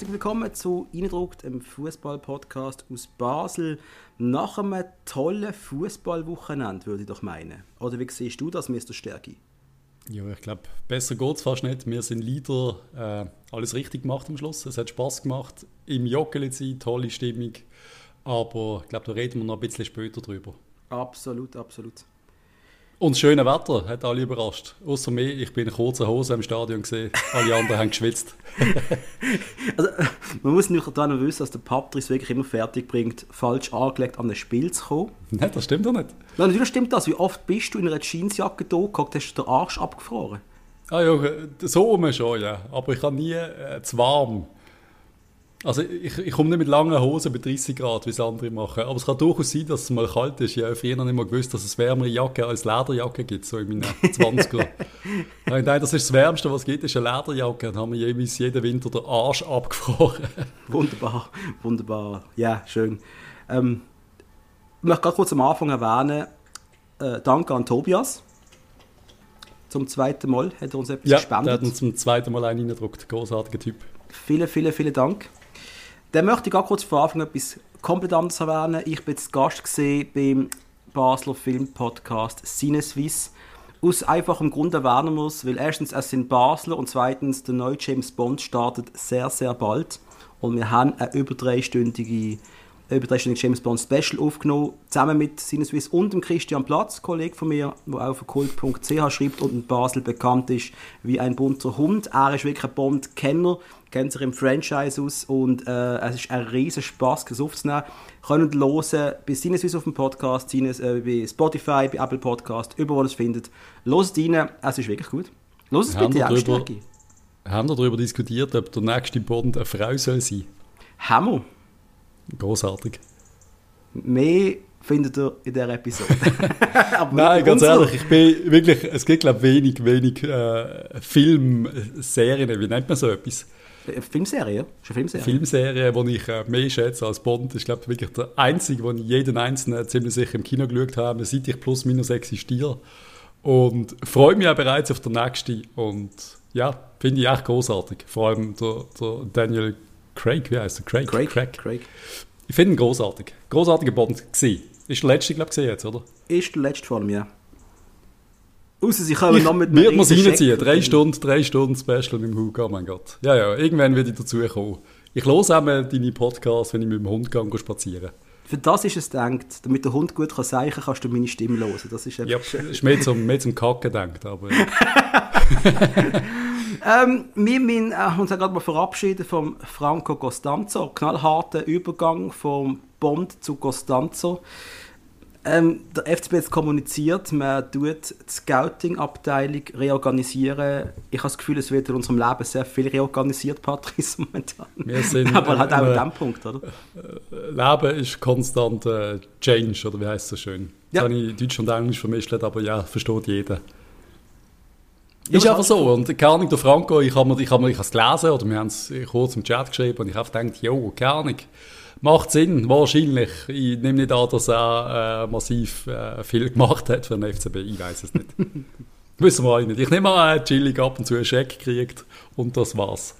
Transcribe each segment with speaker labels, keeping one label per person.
Speaker 1: Herzlich willkommen zu Eindruckt, einem Fußball-Podcast aus Basel. Nach einem tollen Fußballwochenende, würde ich doch meinen. Oder wie siehst du das, Mr. Stärki?
Speaker 2: Ja, ich glaube, besser geht es fast nicht. Wir sind leider äh, alles richtig gemacht am Schluss. Es hat Spaß gemacht. Im Joggeli sein, tolle Stimmung. Aber ich glaube, da reden wir noch ein bisschen später drüber.
Speaker 1: Absolut, absolut.
Speaker 2: Und das schöne Wetter hat alle überrascht. Außer mir, ich bin in kurzer Hose im Stadion gesehen. Alle anderen haben geschwitzt.
Speaker 1: also, man muss nicht daran wissen, dass der Patrice wirklich immer fertig bringt, falsch angelegt an ein Spiel zu kommen.
Speaker 2: Nein, das stimmt doch nicht.
Speaker 1: Ja, natürlich stimmt das. Wie oft bist du in einer Jeansjacke da gehockt, hast du den Arsch abgefroren?
Speaker 2: Ah ja, so rum schon, ja. Aber ich habe nie äh, zu warm. Also ich, ich komme nicht mit langen Hosen bei 30 Grad, wie es andere machen. Aber es kann durchaus sein, dass es mal kalt ist. Ich habe früher noch nicht mal gewusst, dass es wärmere Jacke als Lederjacke gibt, so in meinen 20er. Nein, das ist das Wärmste, was es gibt, ist eine Lederjacke. Dann haben wir jeweils jeden Winter den Arsch abgefroren.
Speaker 1: wunderbar, wunderbar. Ja, schön. Ähm, ich möchte gerade kurz am Anfang erwähnen, äh, danke an Tobias. Zum zweiten Mal hat er uns etwas
Speaker 2: ja,
Speaker 1: gespendet.
Speaker 2: Ja, der hat uns zum zweiten Mal einen reingedruckt. Großartiger Typ.
Speaker 1: Vielen, vielen, vielen Dank. Dann möchte ich gar kurz vor Anfang etwas komplett anderes erwähnen. Ich bin jetzt Gast beim Basler Filmpodcast Cinesuisse. Aus einfachem Grund erwähnen muss, weil erstens es sind Basler und zweitens der neue James Bond startet sehr, sehr bald. Und wir haben eine über dreistündige über dreistündige James Bond Special aufgenommen, zusammen mit Sinneswiss und dem Christian Platz, Kollege von mir, der auf kult.ch schreibt und in Basel bekannt ist wie ein bunter Hund. Er ist wirklich ein Bond-Kenner, kennt sich im Franchise aus und äh, es ist ein riesen Spaß, das aufzunehmen. Können hören bei Sinneswiss auf dem Podcast, Sinnes, äh, bei Spotify, bei Apple Podcast, überall es findet. Hört rein, es ist wirklich gut. Hört es bitte auch, Stärke.
Speaker 2: Haben wir darüber diskutiert, ob der nächste Bond eine Frau soll sein?
Speaker 1: Hammer.
Speaker 2: Großartig.
Speaker 1: Mehr findet ihr in dieser Episode.
Speaker 2: Nein, ganz ehrlich, ich bin wirklich, es gibt glaube wenig, wenig äh, Filmserien, wie nennt man so etwas?
Speaker 1: Äh, Filmserie, schon Filmserie.
Speaker 2: Filmserie, die ich äh, mehr schätze als Bond. Ich glaube wirklich der einzige, wo ich jeden einzelnen ziemlich sicher im Kino geschaut habe, seit ich plus minus existiere. Und freue mich auch bereits auf den nächsten. Und ja, finde ich echt großartig. Vor allem der, der Daniel Craig, wie heißt er?
Speaker 1: Craig. Craig. Craig. Craig.
Speaker 2: Ich finde ihn großartig. Großartiger Bond gewesen. Ist der letzte, glaube ich, jetzt, oder?
Speaker 1: Ist der letzte vor mir. Außer sie kommen
Speaker 2: ich,
Speaker 1: noch mit
Speaker 2: Wird man es reinziehen. Drei Stunden, drei Stunden Special mit dem Hug, oh mein Gott. Ja, ja, irgendwann werde ich dazu kommen. Ich höre auch mal deine Podcasts, wenn ich mit dem Hund gehe, spazieren
Speaker 1: Für das ist es gedacht. Damit der Hund gut kann sagen kann, kannst du meine Stimme hören. Das ist
Speaker 2: ja, ist mehr zum, mehr zum Kacken gedacht, aber...
Speaker 1: ähm, wir müssen äh, uns gerade mal verabschieden vom Franco Costanzo. Knallharter Übergang vom Bond zu Costanzo. Ähm, der FCB hat kommuniziert, man tut die Scouting-Abteilung reorganisieren. Ich habe das Gefühl, es wird in unserem Leben sehr viel reorganisiert, Patrice, momentan.
Speaker 2: Wir sind,
Speaker 1: Aber halt auch äh, an dem Punkt, oder?
Speaker 2: Äh, Leben ist konstant äh, Change, oder wie heißt es so schön? Ja. Das habe ich Deutsch und Englisch vermischt, aber ja, versteht jeder. Ist einfach so. Und keine Ahnung, der Franco, ich habe ich hab ich es gelesen, oder wir haben es kurz im Chat geschrieben, und ich habe gedacht, jo, keine Ahnung. Macht Sinn, wahrscheinlich. Ich nehme nicht an, dass er äh, massiv äh, viel gemacht hat für den FCB. Ich weiß es nicht. Wissen wir alle nicht. Ich nehme an, er hat chillig ab und zu einen Scheck gekriegt und das war's.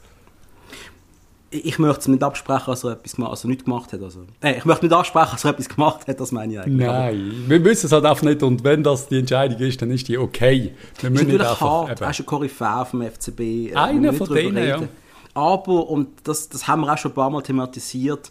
Speaker 1: Ich möchte es nicht absprechen, dass er etwas also nicht gemacht hat. Also. Äh, ich möchte nicht ansprechen, dass er etwas gemacht hat, das meine ich eigentlich.
Speaker 2: Nein, wir wissen es halt einfach nicht und wenn das die Entscheidung ist, dann ist die okay.
Speaker 1: Wir müssen natürlich einfach, hart, eben. er ist ein Koryphäe vom FCB. Äh,
Speaker 2: Einer von denen, ja.
Speaker 1: Aber, und das, das haben wir auch schon ein paar Mal thematisiert,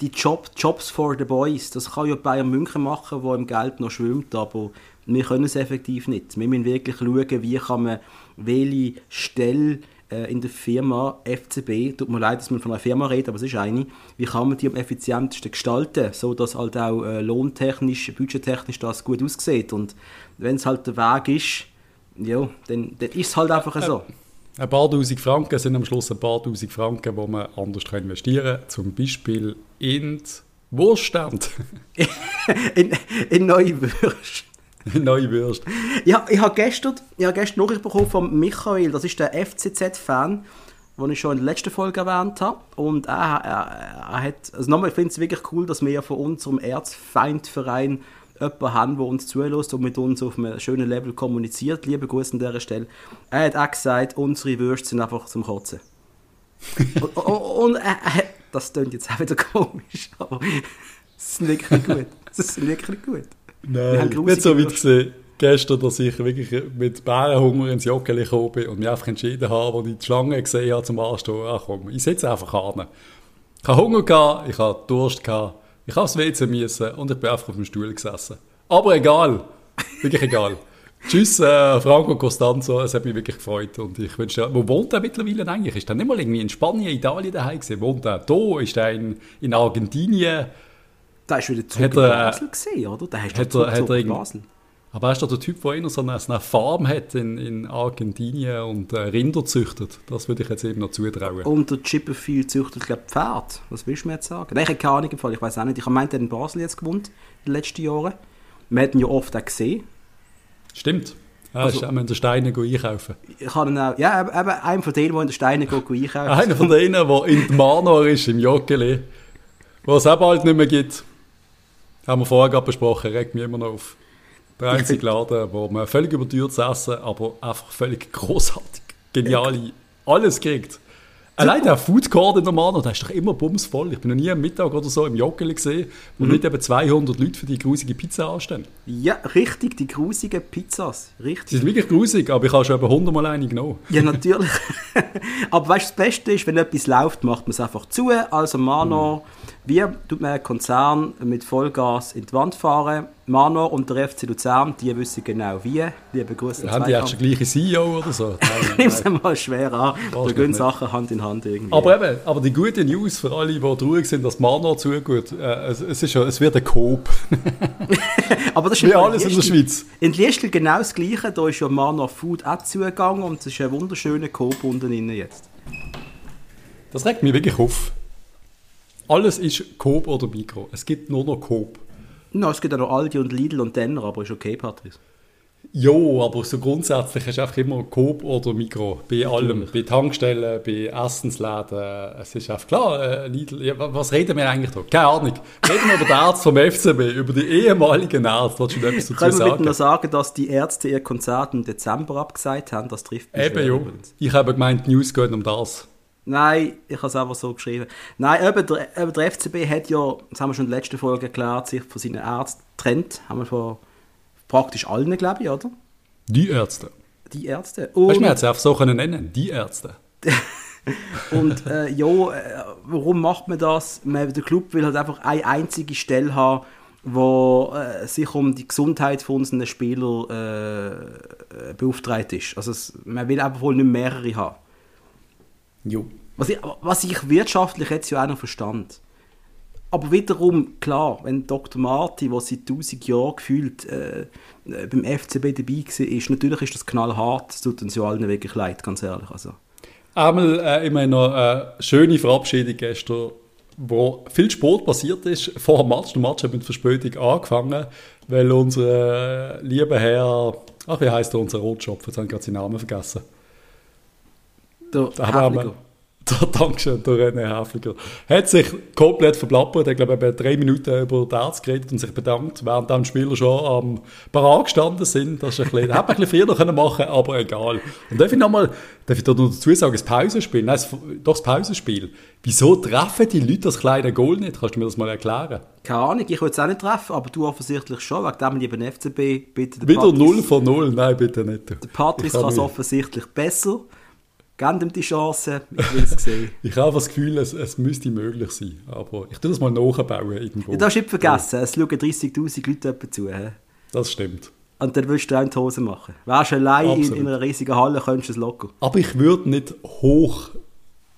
Speaker 1: die Job, Jobs for the Boys, das kann ja Bayern München machen, wo im Geld noch schwimmt, aber wir können es effektiv nicht. Wir müssen wirklich schauen, wie kann man welche Stelle äh, in der Firma FCB, tut mir leid, dass man von einer Firma redet, aber es ist eine, wie kann man die am effizientesten gestalten, so dass halt auch äh, lohntechnisch, budgettechnisch das gut aussieht und wenn es halt der Weg ist, ja, dann, dann ist es halt einfach so.
Speaker 2: Ein paar tausend Franken sind am Schluss ein paar tausend Franken, die man anders investieren kann. Zum Beispiel in Wurststand.
Speaker 1: in, in neue Würste.
Speaker 2: Neue Würste.
Speaker 1: Ja, ich habe gestern, ich habe gestern Nachricht bekommen von Michael, das ist der FCZ-Fan, den ich schon in der letzten Folge erwähnt habe. Und er, er, er hat, also nochmal, ich finde es wirklich cool, dass wir ja von unserem Erzfeindverein jemanden haben, der uns zulässt und mit uns auf einem schönen Level kommuniziert. Liebe Grüße an dieser Stelle. Er hat auch gesagt, unsere Würste sind einfach zum Kotzen. und, und, und äh, das klingt jetzt auch wieder komisch, aber es ist wirklich gut. Es ist wirklich gut.
Speaker 2: Nein, nicht so weit gesehen gestern, dass ich wirklich mit Bärenhunger ins Joggeli gekommen bin und mich einfach entschieden habe, als ich die Schlange gesehen habe zum Anstehen, ach komm, ich sitze einfach an. Ich habe Hunger gehabt, ich habe Durst gehabt, ich habe das WC müssen und ich bin einfach auf dem Stuhl gesessen. Aber egal, wirklich egal. Tschüss, äh, Franco Costanzo, es hat mich wirklich gefreut und ich wünsche dir, wo wohnt er mittlerweile eigentlich? Ist er nicht mal irgendwie in Spanien, Italien daheim gewesen? Wohnt er da? Ist er in, in Argentinien?
Speaker 1: Da ist wieder zurück in Basel gesehen, oder? Da hast du
Speaker 2: zurück, er, zurück in Basel. Aber er ist doch der Typ, der einer so eine, eine Farm hat in, in Argentinien und äh, Rinder züchtet. Das würde ich jetzt eben noch zutrauen.
Speaker 1: Und der Chipperfield züchtet, glaube ich, Pferd. Was willst du mir jetzt sagen? Nein, ich habe keine Ahnung, ich weiß auch nicht. Ich habe meint, er in Basel jetzt gewohnt, in den letzten Jahren. Wir hätten ja oft auch gesehen.
Speaker 2: Stimmt. Ja, also, ist auch in den Steinen einkaufen.
Speaker 1: Ich habe ihn auch, ja, eben einer von denen, der in den Steinen einkaufen.
Speaker 2: Einer von denen, der in Manor ist, im Joggeli, wo es auch bald nicht mehr gibt. Haben wir vorher gerade besprochen, regt mich immer noch auf. Der einzige Laden, wo man völlig überteuertes Essen, aber einfach völlig großartig, geniale, alles kriegt. Allein der Food Court in der Mano, der ist doch immer bumsvoll. Ich bin noch nie am Mittag oder so im Joggeli gesehen, wo mhm. nicht eben 200 Leute für die grusige Pizza anstehen.
Speaker 1: Ja, richtig, die grusigen Pizzas. Richtig.
Speaker 2: Sie sind wirklich grusig, aber ich habe schon etwa 100 Mal eine genommen.
Speaker 1: Ja, natürlich. aber weißt du, das Beste ist, wenn etwas läuft, macht man es einfach zu. Also Mano, mhm. Wie tut man einen Konzern mit Vollgas in die Wand fahren? Mano und der FC Luzern, die wissen genau wie. Liebe Grüße.
Speaker 2: Haben die auch schon gleiche CEO oder so?
Speaker 1: Nimm es mal schwer an. Da gehen Sachen Hand in Hand irgendwie.
Speaker 2: Aber eben, aber die gute News für alle, die traurig sind, dass Mano zugeht, äh, es, es, ist, es wird ein Coop. aber das ist wie alles in der Schweiz.
Speaker 1: In Liestl genau das Gleiche. Da ist ja Mano Food auch zugegangen und es ist ein wunderschöner Coop unten jetzt.
Speaker 2: Das regt mich wirklich auf. Alles ist Coop oder Mikro. Es gibt nur noch Coop.
Speaker 1: No, es gibt auch noch Aldi und Lidl und Denner, aber ist okay, Patrice.
Speaker 2: Jo, aber so grundsätzlich du einfach immer Coop oder Mikro. Bei allem. Bei Tankstellen, bei Essensläden. Es ist einfach klar, äh, Lidl. Ja, was reden wir eigentlich da? Keine Ahnung. Reden wir über den Arzt vom FCB, über die ehemaligen Ärzte. Wolltest du etwas dazu
Speaker 1: Können wir bitte noch sagen, dass die Ärzte ihr Konzert im Dezember abgesagt haben? Das trifft
Speaker 2: mich Eben, jo. Ich habe gemeint, die News geht um das.
Speaker 1: Nein, ich habe es einfach so geschrieben. Nein, eben der, eben der FCB hat ja, das haben wir schon in der letzten Folge erklärt, sich von seinen Ärzten getrennt. Haben wir von praktisch allen, glaube ich, oder?
Speaker 2: Die Ärzte.
Speaker 1: Die Ärzte.
Speaker 2: Und, weißt du, man hätte es einfach so können nennen, die Ärzte.
Speaker 1: und äh, ja, äh, warum macht man das? Man, der Club will halt einfach eine einzige Stelle haben, wo äh, sich um die Gesundheit von unseren Spielern äh, beauftragt ist. Also es, man will einfach wohl nicht mehrere haben. Jo. Was ich, was ich wirtschaftlich jetzt ja auch noch verstand. Aber wiederum, klar, wenn Dr. Marti, der seit 1000 Jahren gefühlt äh, äh beim FCB dabei war, ist, natürlich ist das knallhart. Das tut uns ja allen wirklich leid, ganz ehrlich. Also.
Speaker 2: Einmal äh, immer noch eine schöne Verabschiedung gestern, wo viel Sport passiert ist vor dem Match. Der Match hat mit Verspätung angefangen, weil unser äh, lieber Herr, ach wie heißt der, unser Rotschopf, jetzt habe ich gerade seinen Namen vergessen.
Speaker 1: Der da wir,
Speaker 2: der, Dankeschön, der René Häfliger. Hat sich komplett verplappert. Er glaube, er hat drei Minuten über den Arzt geredet und sich bedankt, während die Spieler schon am Parat gestanden sind. Das ist ein bisschen, hätte man ein bisschen früher können machen aber egal. Und darf ich nochmal, darf ich da noch dazu sagen, das Pausenspiel, nein, doch das Pausenspiel. Wieso treffen die Leute das kleine Goal nicht? Kannst du mir das mal erklären?
Speaker 1: Keine Ahnung, ich würde es auch nicht treffen, aber du offensichtlich schon, wegen dem lieber FCB, bitte.
Speaker 2: Wieder Patrice, 0 von 0, nein, bitte nicht.
Speaker 1: Der Patrice kann es offensichtlich besser. Gebt ihm die Chance, ich will es sehen.
Speaker 2: ich habe das Gefühl, es, es müsste möglich sein, aber ich tue das mal nachbauen irgendwo.
Speaker 1: Ja, darfst nicht vergessen, es schauen 30'000 Leute zu. He?
Speaker 2: Das stimmt.
Speaker 1: Und dann würdest du auch die Hose machen. Wärst du allein in, in, einer riesigen Halle, könntest du es locker.
Speaker 2: Aber ich würde nicht hoch,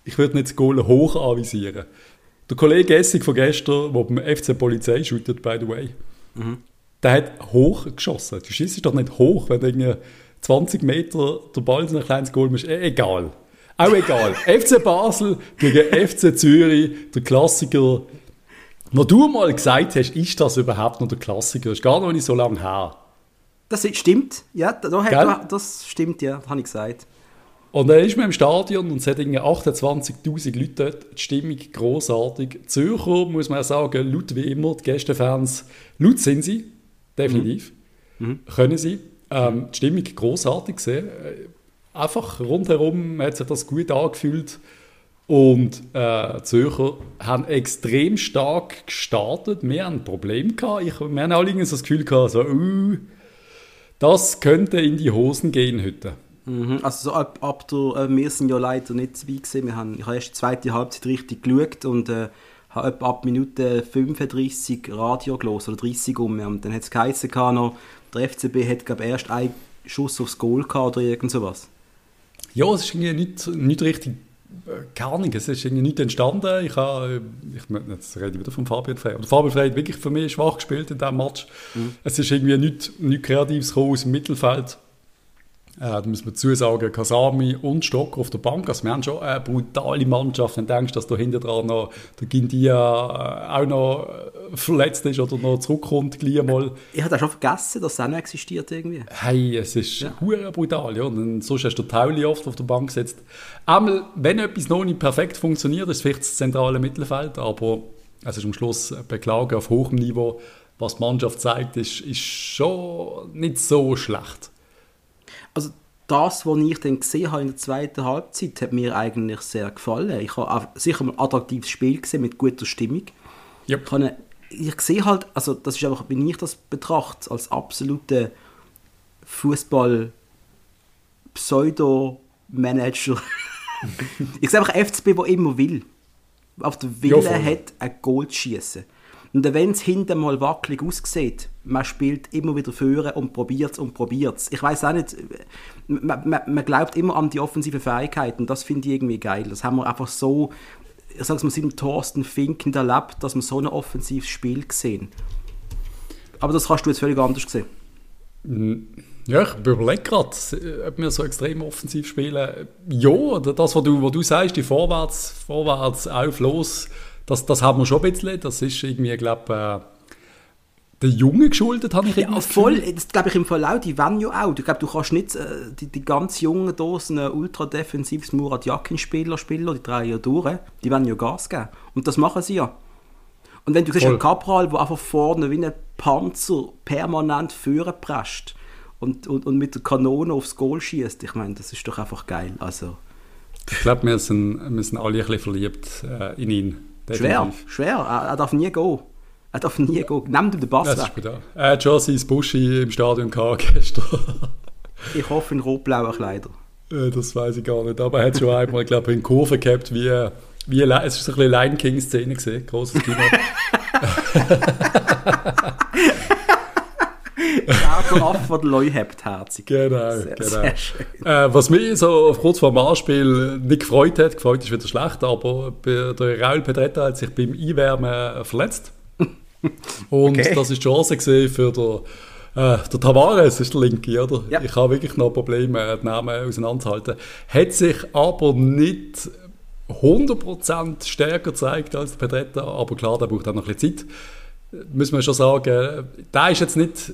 Speaker 2: ich würde nicht das Goal hoch anvisieren. Der Kollege Essig von gestern, der beim FC Polizei shootet, by the way, mhm. der hat hoch geschossen. Du schießt doch nicht hoch, wenn du 20 Meter der Ball in ein kleines Goal ist, eh, egal. Auch egal. FC Basel gegen FC Zürich, der Klassiker. Wo du mal gesagt hast, ist das überhaupt noch der Klassiker? Das ist gar noch nicht so lange her.
Speaker 1: Das stimmt, ja, da, das stimmt, ja, das habe ich gesagt.
Speaker 2: Und dann ist man im Stadion und es hat 28'000 Leute dort, die Stimmung großartig. Zürcher, muss man sagen, laut wie immer, die Gästefans, laut sind sie, definitiv, mhm. Mhm. können sie. Ähm, die Stimmung großartig gesehen. Äh, einfach rundherum hat sich das gut angefühlt. Und äh, Zürcher haben extrem stark gestartet. Wir haben ein Problem gehabt. Ich, wir haben alle das Gefühl gehabt, so, uh, das könnte in die Hosen gehen heute.
Speaker 1: Mhm, also so ab, ab der, äh, wir sind ja leider nicht dabei gewesen. Wir haben, ich habe erst die zweite Halbzeit richtig geschaut und äh, habe etwa ab Minute 35 Radio gelesen, oder 30 um. Und dann hat es geheißen, noch, der FCB hat glaube erst einen Schuss aufs Goal gehabt oder irgend sowas.
Speaker 2: Ja, es ist irgendwie nicht, nicht richtig keine Ahnung, es ist irgendwie nicht entstanden. Ich habe, ich, jetzt rede ich wieder von Fabian Frey. Und Fabian Frey hat wirklich für mich schwach gespielt in diesem Match. Mhm. Es ist irgendwie nichts nicht Kreatives aus dem Mittelfeld. Äh, da muss man dazu sagen, Kasami und Stocker auf der Bank. Also wir haben schon eine brutale Mannschaft. Wenn du denkst, dass da hinten dran noch der Gindia äh, auch noch äh, verletzt ist oder noch zurückkommt, gleich mal.
Speaker 1: Ich hatte schon vergessen, dass es auch noch existiert irgendwie.
Speaker 2: Hey, es ist ja. brutal. Ja. Und sonst hast du Tauli oft auf der Bank gesetzt. Einmal, wenn etwas noch nicht perfekt funktioniert, ist vielleicht das zentrale Mittelfeld, aber es ist am Schluss Beklagen auf hohem Niveau. Was die Mannschaft zeigt, ist, ist schon nicht so schlecht
Speaker 1: also das, was ich dann gesehen habe in der zweiten Halbzeit, hat mir eigentlich sehr gefallen. Ich habe sicher ein attraktives Spiel gesehen mit guter Stimmung. Yep. Ich, eine, ich sehe halt, also das ist einfach, wenn ich das betrachte, als absolute Fußball Pseudo-Manager. ich sehe einfach FCB, der immer will. Auf der Wille ja, hat, ein Goal zu schießen. Und wenn es hinten mal wackelig aussieht, man spielt immer wieder führen und probiert es und probiert es. Ich weiß auch nicht, man, man, man, glaubt immer an die offensive Fähigkeiten. Das finde ich irgendwie geil. Das haben wir einfach so, ich sag's mal, seit Thorsten Fink erlebt, dass wir so ein offensives Spiel sehen. Aber das kannst du jetzt völlig anders sehen.
Speaker 2: Mm, ja, ich überlege gerade, ob wir so extrem offensiv spielen. Ja, das, was du, was du sagst, die Vorwärts, Vorwärts auf, los das, das haben wir schon ein bisschen. Das ist irgendwie, glaube äh, der Junge geschuldet, habe ich
Speaker 1: Ja, voll. Das glaube ich im Fall auch. Die wollen ja auch. Ich glaube, du kannst nicht äh, die, die ganz jungen Dosen ein ultra defensives Murat Yakin-Spieler spielen, die drei ja durch. Die wollen ja Gas geben. Und das machen sie ja. Und wenn du siehst, ein Capral, der einfach vorne wie ein Panzer permanent führen presst und, und, und mit der Kanone aufs Goal schießt, ich meine, das ist doch einfach geil. Also.
Speaker 2: Ich glaube, wir sind, wir sind alle ein bisschen verliebt äh, in ihn.
Speaker 1: Schwer, schwer. Er, er, darf nie gehen. Er darf nie gehen. Nehmt ihm den Bass
Speaker 2: das weg. Er hat schon sein Buschi im Stadion gehabt gestern.
Speaker 1: ich hoffe in rot-blauen Kleidern.
Speaker 2: Äh, das weiß ich gar nicht. Aber er hat schon einmal, glaube ich, in Kurve gehabt, wie, wie es ist so ein bisschen Lion King-Szene gesehen. Großes Kino.
Speaker 1: der Affe, der Leu hebt, herzig.
Speaker 2: Genau, sehr, genau. Sehr schön. Äh, was mich so kurz vor dem Anspiel nicht gefreut hat, gefreut ist wieder schlecht, aber der Raul Pedretta hat sich beim Einwärmen verletzt. Und okay. das ist die Chance für den äh, der Tavares ist der Linke, oder? Ja. Ich habe wirklich noch Probleme, die Namen auseinanderzuhalten. Hat sich aber nicht 100% stärker gezeigt als der Pedretta, aber klar, der braucht auch noch ein bisschen Zeit. Muss man schon sagen, der ist jetzt nicht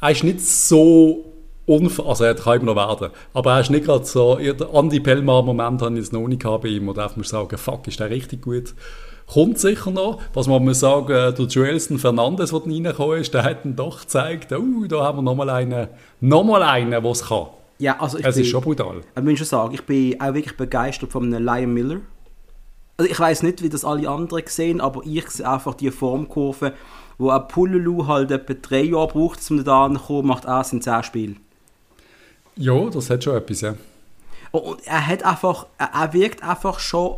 Speaker 2: er ist nicht so unver also er kann immer noch werden, aber er ist nicht gerade so, der Andy Pellmar-Moment habe ich jetzt noch nicht bei ihm, oder darf man sagen, fuck, ist der richtig gut. Kommt sicher noch, was man muss sagen, der Joelson Fernandes, der reingekommen ist, der hat dann doch gezeigt, oh, da haben wir nochmal einen, nochmal einen, der es kann.
Speaker 1: Ja, also ich
Speaker 2: es
Speaker 1: bin,
Speaker 2: ist schon brutal.
Speaker 1: Ich muss schon sagen, ich bin auch wirklich begeistert von einem Lion Miller. Also ich weiß nicht, wie das alle anderen sehen, aber ich sehe einfach die Formkurve, wo ein Pululu halt etwa drei Jahre braucht, um da zu kommen, macht er in zehn Spielen.
Speaker 2: Ja, das hat schon etwas, ja.
Speaker 1: Und er hat einfach, er wirkt einfach schon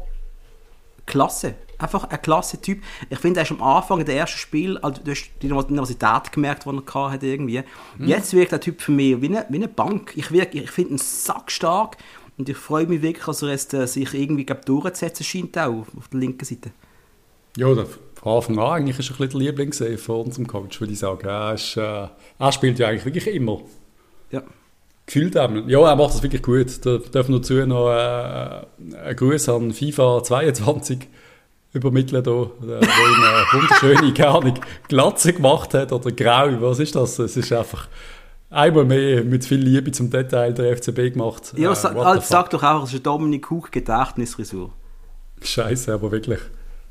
Speaker 1: klasse. Einfach ein klasse Typ. Ich finde, er ist am Anfang der ersten Spiel, also du hast die Nervosität gemerkt, die er hatte irgendwie. Mhm. Jetzt wirkt der Typ für mich wie eine, wie eine Bank. Ich, ich finde ihn sackstark und ich freue mich wirklich, dass er äh, sich irgendwie glaub, durchzusetzen scheint, auch auf der linken Seite.
Speaker 2: Ja, von Anfang an eigentlich ist er ein der Liebling von unserem Coach, würde ich sagen. Er, ist, äh, er spielt ja eigentlich wirklich immer.
Speaker 1: Ja.
Speaker 2: Gefühlt haben. Ja, er macht das wirklich gut. Da dürfen wir dazu noch äh, einen Gruß an FIFA 22 übermitteln, da, wo ihm eine wunderschöne, keine Glatze gemacht hat oder grau. Was ist das? Es ist einfach einmal mehr mit viel Liebe zum Detail der FCB gemacht.
Speaker 1: Ja, äh, sag, sag doch auch, es ist eine Dominik Hug Gedächtnisfrisur.
Speaker 2: Scheiße, aber wirklich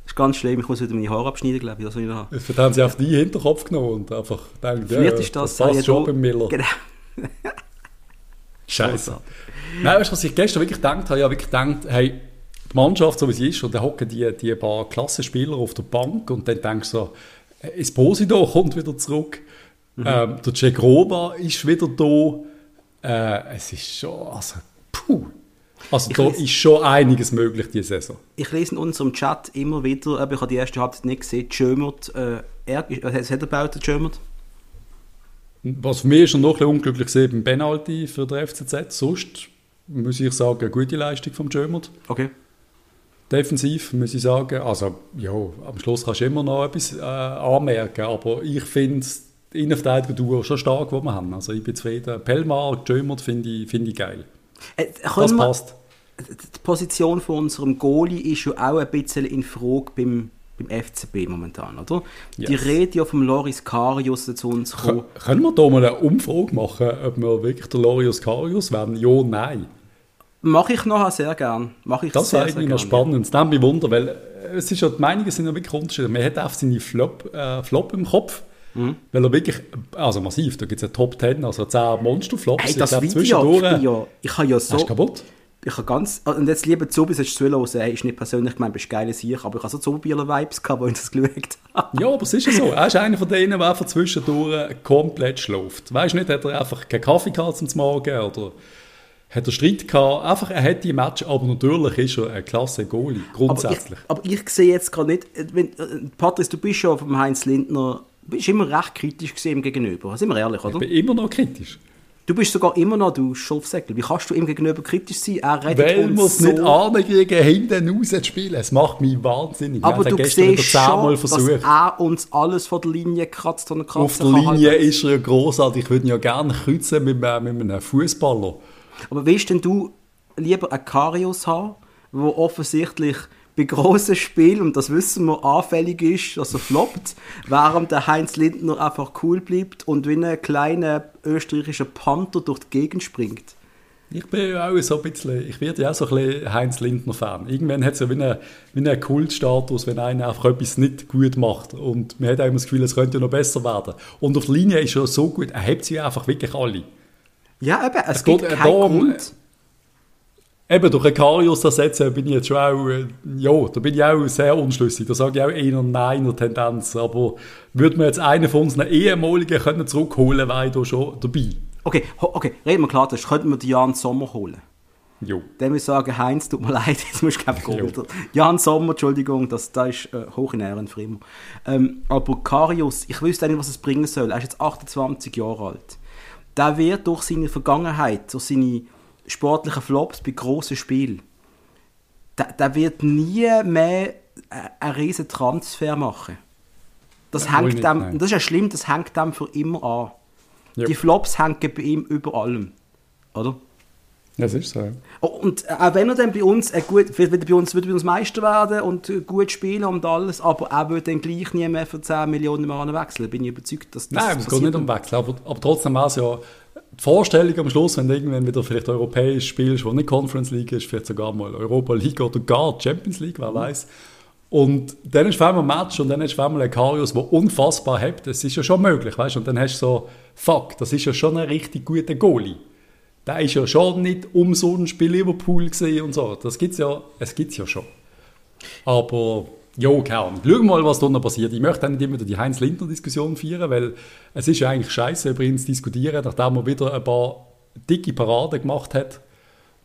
Speaker 1: ist ganz schlimm, ich muss wieder meine Haare abschneiden, glaube ich. Also, ja.
Speaker 2: Jetzt haben sie auf die Hinterkopf genommen und einfach
Speaker 1: gedacht, Vielleicht ja, ist das,
Speaker 2: das passt schon beim Miller.
Speaker 1: Genau.
Speaker 2: Scheiße. Nein, weißt du, was ich gestern wirklich gedacht habe? Ich habe wirklich gedacht, hey, die Mannschaft, so wie sie ist, und dann hocken die, die paar Klassenspieler auf der Bank und dann denkst du so, äh, Esposito kommt wieder zurück, mhm. ähm, der Cegrova ist wieder da. Äh, es ist schon, also, puh. Also ich da lese, ist schon einiges möglich diese Saison.
Speaker 1: Ich lese in unserem Chat immer wieder, aber ich habe die erste Halbzeit nicht gesehen, Jömert, äh, er, was hat er gebaut, der Jömert?
Speaker 2: Was für mich schon noch ein bisschen unglücklich gesehen beim Penalty für den FCZ. Sonst muss ich sagen, eine gute Leistung vom Jömert.
Speaker 1: Okay.
Speaker 2: Defensiv muss ich sagen, also ja, am Schluss kannst du immer noch etwas äh, anmerken, aber ich finde die Innenverteidiger schon stark, die wir haben. Also ich bin zufrieden. Pellmar, Jömert finde ich, find ich geil.
Speaker 1: Äh, das passt. Die Position von unserem Goalie ist ja auch ein bisschen in Frage beim, beim FCB momentan, oder? Yes. Die Rede ja vom Loris Karius zu uns
Speaker 2: kommen. Können wir da mal eine Umfrage machen, ob wir wirklich der Loris Karius werden? Ja, nein.
Speaker 1: Mache ich noch sehr gern. Mach ich
Speaker 2: das wäre irgendwie noch spannend. Das nimmt mich Wunder, weil es ist ja, die Meinungen sind ja wirklich unterschiedlich. Man hat einfach seine Flop, äh, Flop im Kopf. Mhm. Weil er wirklich, also massiv, da gibt es ja Top 10, also 10 Monsterflops.
Speaker 1: Hey, das ich Video, ich, ja, ich habe ja so...
Speaker 2: Hast kaputt?
Speaker 1: Ich habe ganz, und jetzt lieber zu, bis es zuhören, hey, ist nicht persönlich gemeint, bist geil sicher, aber ich habe so Zobieler-Vibes gehabt, als ich das geschaut
Speaker 2: habe. Ja, aber es ist ja so, er ist einer von denen, der einfach zwischendurch komplett schläft. Weißt du nicht, hat er einfach keinen Kaffee gehabt zum Morgen oder hat er Streit gehabt. Einfach, er hat die Match, aber natürlich ist er ein klasse Goalie, grundsätzlich.
Speaker 1: Aber ich, aber ich sehe jetzt gerade nicht, wenn, äh, Patrice, du bist ja vom Heinz Lindner, bist immer recht kritisch ihm gegenüber, sind wir ehrlich, oder?
Speaker 2: Ich bin immer noch kritisch.
Speaker 1: Du bist sogar immer noch, du Schulfsäckel. Wie kannst du ihm gegenüber kritisch sein?
Speaker 2: Er redet Weil wir es so nicht ankriegen, hinten raus zu spielen. Es macht mich wahnsinnig.
Speaker 1: Aber du siehst schon, dass er uns alles von der Linie kratzt und
Speaker 2: kratzt. Auf der Linie ist er ja großartig. Ich würde ihn ja gerne kreuzen mit, mit einem Fußballer.
Speaker 1: Aber willst denn du lieber einen Karius haben, der offensichtlich bei grossen Spielen, und das wissen wir, anfällig ist, dass er floppt, während der Heinz Lindner einfach cool bleibt und wie ein kleiner österreichischer Panther durch die Gegend springt?
Speaker 2: Ich bin auch so ein bisschen, ich werde ja auch so ein bisschen Heinz Lindner-Fan. Irgendwann hat es ja wie einen, wie einen Kultstatus, wenn einer einfach etwas nicht gut macht. Und man hat auch immer das Gefühl, es könnte noch besser werden. Und auf der Linie ist er so gut, er hebt sie einfach wirklich alle.
Speaker 1: Ja, eben, es, es gibt keinen darum, Grund.
Speaker 2: Eben, durch einen Karius ersetzen bin ich jetzt schon auch, äh, ja, da bin ich auch sehr unschlüssig. Da sage ich auch eher Nein in der Tendenz. Aber würde man jetzt einen von unseren ehemaligen können zurückholen, wäre ich da schon dabei.
Speaker 1: Okay, okay, reden wir klar, das könnten wir Jan Sommer holen.
Speaker 2: Jo.
Speaker 1: Dann muss ich sagen, Heinz, tut mir leid, jetzt musst du glaube Jan Sommer, Entschuldigung, das, das ist äh, hoch in Ehren für immer. Ähm, aber Karius, ich wüsste nicht, was es bringen soll. Er ist jetzt 28 Jahre alt der wird durch seine Vergangenheit, durch seine sportlichen Flops bei grossen Spielen, der, der wird nie mehr einen riesen Transfer machen. Das, ja, hängt dem, das ist ja schlimm, das hängt dem für immer an. Yep. Die Flops hängen bei ihm über allem. Oder?
Speaker 2: Das ist so.
Speaker 1: Oh, und auch wenn er dann bei uns, äh, gut, wird, bei uns, wird bei uns Meister werden und gut spielen und alles, aber er wird dann gleich nie mehr für 10 Millionen Mal wechseln. Bin ich überzeugt, dass
Speaker 2: das Nein, es geht nicht um Wechsel, aber, aber trotzdem war es ja die Vorstellung am Schluss, wenn du irgendwann wieder vielleicht europäisch spielst, wo nicht Conference League ist, vielleicht sogar mal Europa League oder gar Champions League, wer mhm. weiß. Und dann ist einmal ein Match und dann ist einmal ein Karius, der unfassbar hebt. Das ist ja schon möglich, weißt du? Und dann hast du so, fuck, das ist ja schon ein richtig guter Goalie der ist ja schon nicht umsonst bei Liverpool gesehen und so. Das gibt's ja, es gibt's ja schon. Aber ja, keine Ahnung. Schauen wir mal, was da noch passiert. Ich möchte nicht immer die Heinz-Lindner-Diskussion führen, weil es ist ja eigentlich scheiße, über ihn zu diskutieren, nachdem er wieder ein paar dicke Paraden gemacht hat.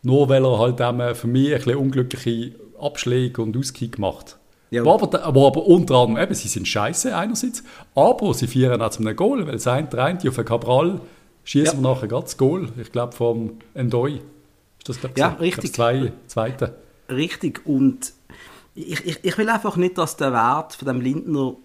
Speaker 2: Nur weil er halt eben für mich ein bisschen unglückliche Abschläge und Auskick gemacht ja. Wo aber, wo aber unter anderem, eben, sie sind scheiße einerseits, aber sie führen auch zu einem Goal, weil sein eine auf Cabral schießen ja. wir nachher das Goal, ich glaube vom Endoi.
Speaker 1: Ist das, glaub, ja, so? richtig.
Speaker 2: Zwei, zweite.
Speaker 1: Richtig, und ich, ich, ich will einfach nicht, dass der Wert von dem Lindner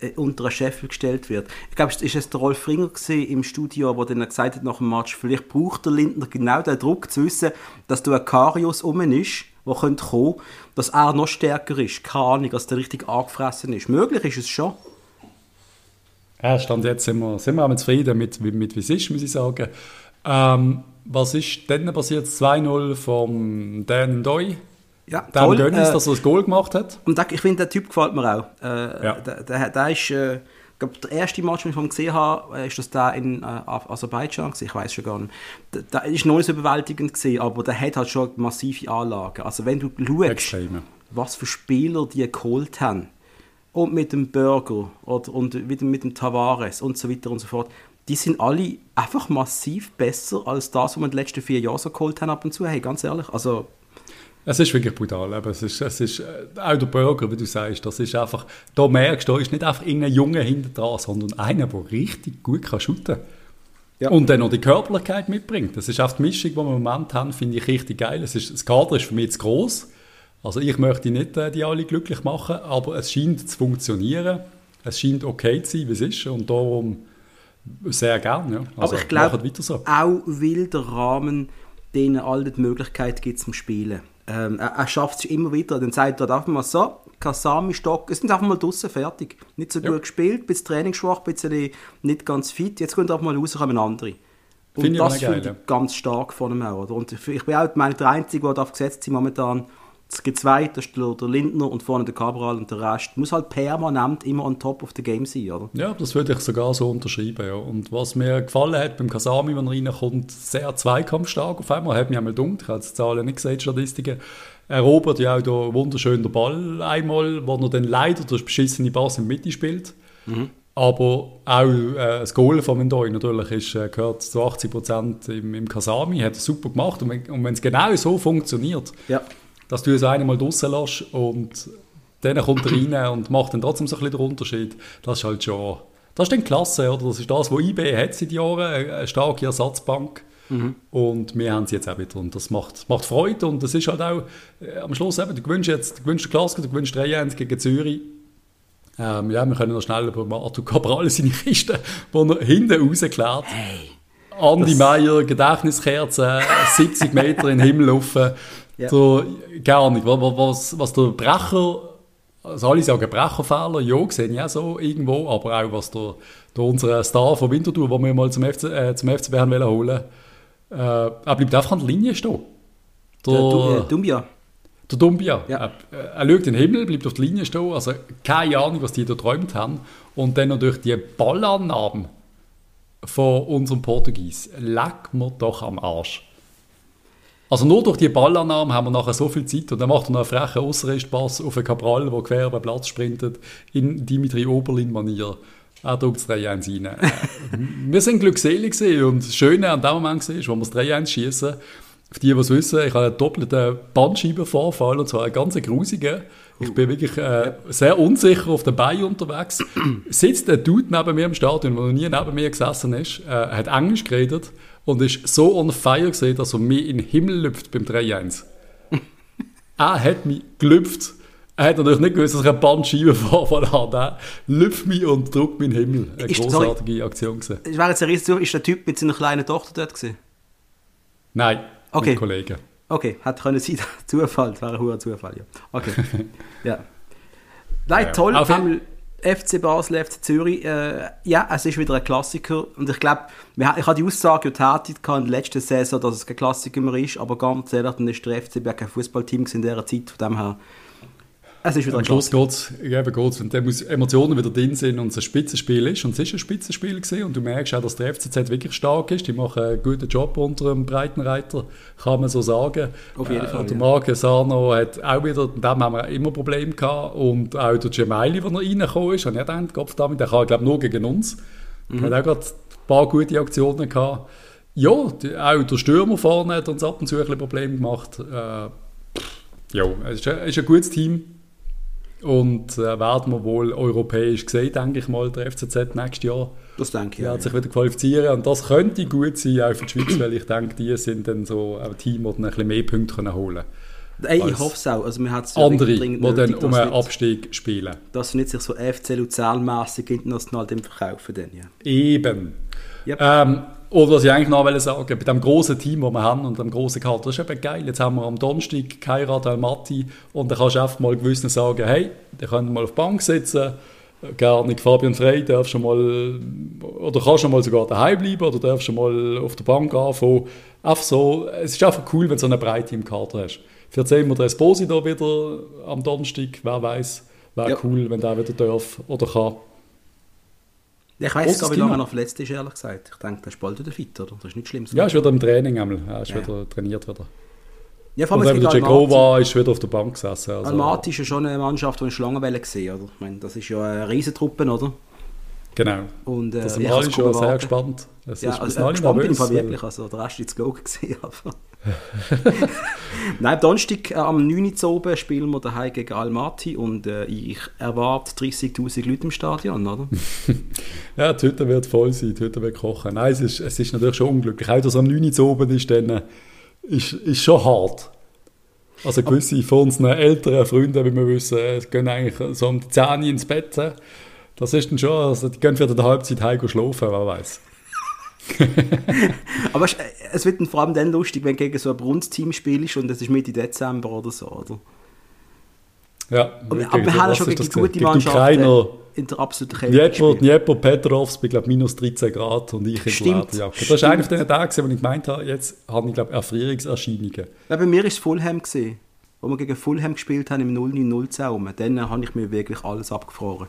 Speaker 1: äh, unter einen Chef gestellt wird. Ich glaube, es war der Rolf Ringer im Studio, der dann gesagt hat nach dem Match, vielleicht braucht der Lindner genau den Druck zu wissen, dass du ein Karius um ist, der kommen könnte, dass er noch stärker ist. Keine Ahnung, dass der richtig angefressen ist. Möglich ist es schon.
Speaker 2: Ja, Stand jetzt sind wir, sind wir zufrieden mit, mit, mit wie es ist, muss ich sagen. Ähm, was ist dann passiert? 2-0 vom Dan Doi.
Speaker 1: Ja,
Speaker 2: Dem toll. Gönnis, äh, dass er das Goal gemacht hat.
Speaker 1: Und ich finde, der Typ gefällt mir auch. Äh, ja. der, der, der, ist, äh, glaube, der erste Match, den ich gesehen habe, ist das der in äh, Aserbaidschan. Ich weiß schon gar nicht. Der, der ist noch nicht so überwältigend gewesen, aber der hat halt schon massive Anlagen. Also wenn du schaust, Extreme. was für Spieler die geholt haben, und mit dem Burger oder, und wieder mit dem Tavares und so weiter und so fort, die sind alle einfach massiv besser als das, was wir in den letzten vier Jahren so geholt haben ab und zu. Hey, ganz ehrlich, also...
Speaker 2: Es ist wirklich brutal. Aber es ist, es ist äh, auch der Burger, wie du sagst, das ist einfach, da merkst du, da ist nicht einfach irgendein Junge hinter dran, sondern einer, der richtig gut kann shooten ja. Und dann noch die Körperlichkeit mitbringt. Das ist auch die Mischung, die wir im Moment haben, finde ich richtig geil. Es ist, das Kader ist für mich zu groß. Also ich möchte nicht äh, die alle glücklich machen, aber es scheint zu funktionieren. Es scheint okay zu sein, wie es ist. Und darum sehr gerne. Ja.
Speaker 1: Also, aber ich glaube, so. auch will der Rahmen denen alle die Möglichkeit gibt zum Spielen. Ähm, er, er schafft es immer wieder. Dann sagt er einfach mal so, Kasami, Stock, es sind einfach mal draußen fertig. Nicht so ja. gut gespielt, ein bisschen trainingsschwach, ein bisschen nicht ganz fit. Jetzt kommt einfach mal raus, kommen andere. Und find das finde ich ganz stark von ihm auch. Oder? Und ich bin auch meine, der Einzige, der auf gesetzt ist momentan gibt zwei, das ist der Lindner und vorne der Cabral und der Rest muss halt permanent immer on top of the game sein, oder?
Speaker 2: Ja, das würde ich sogar so unterschreiben, ja. Und was mir gefallen hat beim Kasami, wenn er reinkommt, sehr zweikampfstark auf einmal, hat mich einmal dumm, ich habe die Zahlen nicht gesehen, Statistiken, er erobert ja auch da wunderschön den Ball einmal, wo er dann leider durch beschissene Pass in die Mitte spielt. Mhm. Aber auch äh, das Goal von Mendoy natürlich ist, äh, gehört zu 80 Prozent im, im Kasami, hat er super gemacht. Und wenn, und wenn es genau so funktioniert, ja dass du es einmal draussen lässt und dann kommt er rein und macht dann trotzdem so ein bisschen den Unterschied. Das ist halt schon, das ist dann klasse, oder? Das ist das, was IB hat seit Jahren, eine starke Ersatzbank. Mhm. Und wir haben sie jetzt auch wieder. Und das macht, macht Freude. Und das ist halt auch äh, am Schluss eben, du gewünscht jetzt, du gewünscht Klasse, du gewünscht 3-1 gegen Zürich. Ähm, ja, wir können noch schnell über Arthur Cabral seine Kiste, die er hinten rausklärt. Hey, Andi Meier, Gedächtniskerze, 70 Meter in den Himmel laufen. Ja. So, gar nicht. Was, was der Brecher, also alle sagen Brecherfehler, ja, sehe ich auch so irgendwo, aber auch was der, der unser Star von Winterthur, den wir mal zum, FC, äh, zum FCB haben wollen holen, äh, er bleibt einfach an der Linie stehen.
Speaker 1: Der, der Dumbia.
Speaker 2: Der Dumbia. Ja. Er, er schaut in den Himmel, bleibt auf der Linie stehen, also keine Ahnung, was die da träumt haben. Und dann natürlich die Ballannahmen von unserem Portugies. Leck mir doch am Arsch. Also nur durch die Ballannahme haben wir nachher so viel Zeit und dann macht er noch einen frechen Ausrestpass auf einen Cabral, der quer über den Platz sprintet, in Dimitri Oberlin-Manier. Er drückt das 3-1 rein. wir sind glückselig und das Schöne an dem Moment war, wo wir das 3-1 schießen, für die, die es wissen, ich habe einen doppelten Bandscheibenvorfall und zwar einen ganz grusigen. Ich bin wirklich äh, sehr unsicher auf den Beinen unterwegs. Sitzt der Dude neben mir im Stadion, der noch nie neben mir gesessen ist, äh, hat Englisch geredet und ist so on fire gesehen, dass er mich in den Himmel lüpft beim 3-1. er hat mich gelüpft. Er hat natürlich nicht gewusst, dass ich einen Bandscheibenvorfall habe. Er lüpft mich und drückt mich in den Himmel. Eine ist, großartige sorry, Aktion gewesen.
Speaker 1: Ich wäre jetzt ein riesen Ist der Typ mit seiner kleinen Tochter dort gewesen?
Speaker 2: Nein,
Speaker 1: okay.
Speaker 2: mit Kollegen.
Speaker 1: Okay, hat können sein. Zufall, das wäre ein hoher Zufall, ja. Okay, ja. Nein, toll. Ja, FC Basel, FC Zürich, äh, ja, es ist wieder ein Klassiker. Und ich glaube, ich habe die Aussage getätigt in der letzten Saison, dass es kein Klassiker mehr ist, aber ganz ehrlich, dann ist der FCB kein Fußballteam in dieser Zeit, von dem her
Speaker 2: es ist wieder Am Schluss geht es, wenn die Emotionen wieder drin sind und es ein Spitzenspiel ist, und es ist ein Spitzenspiel gewesen, und du merkst auch, dass der FCZ wirklich stark ist, die machen einen guten Job unter dem Breitenreiter, kann man so sagen. Auf jeden äh, Fall, Der ja. Marc Sarno hat auch wieder, mit dem haben wir immer Probleme gehabt, und auch der Gemaili, der noch reingekommen ist, habe ich gedacht, Kopf damit, der kann, glaube nur gegen uns. Mhm. Hat auch gerade ein paar gute Aktionen gehabt. Ja, auch der Stürmer vorne hat uns ab und zu ein bisschen Probleme gemacht. Äh, ja, es ist, ein, es ist ein gutes Team und äh, werden wir wohl europäisch gesehen, denke ich mal, der FCZ nächstes Jahr.
Speaker 1: Das denke ich.
Speaker 2: Wird sich wieder qualifizieren. Und das könnte gut sein, auch für die Schweiz, weil ich denke, die sind dann so ein Team, das ein bisschen mehr Punkte können holen
Speaker 1: Ey, ich hoffe es auch. Also, man
Speaker 2: ja andere, die dann um einen Abstieg spielen.
Speaker 1: Dass sie nicht sich so FC Luzern-mässig international verkaufen. Dann, ja.
Speaker 2: Eben. Yep. Ähm, oder was ich eigentlich noch sagen bei dem großen Team, das wir haben und dem großen Kader, das ist eben geil. Jetzt haben wir am Donnerstag Kairat Almaty und dann kannst du einfach mal gewissen sagen, hey, der können mal auf die Bank sitzen, gerne Fabian Frey darf schon mal, oder kannst schon mal sogar daheim bleiben oder darfst schon mal auf der Bank anfangen. Einfach so, es ist einfach cool, wenn du so eine Breite im Kader hast. Vielleicht sehen wir den Esposito wieder am Donnerstag, wer weiß, wäre ja. cool, wenn der wieder darf oder kann.
Speaker 1: Ich weiß gar nicht, wie lange er noch verletzt ist, ehrlich gesagt. Ich denke, der ist bald wieder fit, oder? Das ist nicht schlimm.
Speaker 2: Ja, ist wieder im Training einmal. Ja, ist ja. wieder trainiert wieder.
Speaker 1: Ja, vor
Speaker 2: allem der Jekova ist wieder auf der Bank gesessen.
Speaker 1: Also. Almaty ist ja schon eine Mannschaft, die eine Schlangenwelle gesehen oder? Ich meine, das ist ja eine Riesentruppe, oder?
Speaker 2: Genau.
Speaker 1: Und, äh,
Speaker 2: da sind wir alle schon sehr gespannt.
Speaker 1: Es ja, also, äh, gespannt bin ich wirklich. Also, der Rest ist Go gesehen. Nein, am Donnerstag äh, am 9. Uhr oben spielen wir daheim gegen Almaty und äh, ich erwarte 30'000 Leute im Stadion, oder?
Speaker 2: ja, die Hütte wird voll sein, die Hütte wird kochen. Nein, es ist, es ist natürlich schon unglücklich. Auch, dass es am 9. Uhr oben ist, dann äh, ist, ist schon hart. Also gewisse von unseren älteren Freunden, wie wir wissen, äh, gehen eigentlich so um die 10 Uhr ins Bett. Das ist dann schon, also die gehen für die Halbzeit heim schlafen, wer weiß.
Speaker 1: Aber es wird dann vor allem dann lustig, wenn du gegen so ein Brunst-Team spielst und es ist Mitte Dezember oder so, oder?
Speaker 2: Ja,
Speaker 1: aber, aber wir haben schon gegen gute
Speaker 2: Mannschaften
Speaker 1: in der absoluten Kälte
Speaker 2: Dnieper, Dnieper Petrovs bei glaube minus 13 Grad und ich
Speaker 1: in
Speaker 2: Lederjacke. Das ist einer von den Tagen, wo ich gemeint habe, jetzt habe ich glaube Erfrierungserscheinungen.
Speaker 1: Ja, bei mir war es Fulham gesehen, wo wir gegen Fulham gespielt haben im 0-0 Zaum. Dann habe ich mir wirklich alles abgefroren.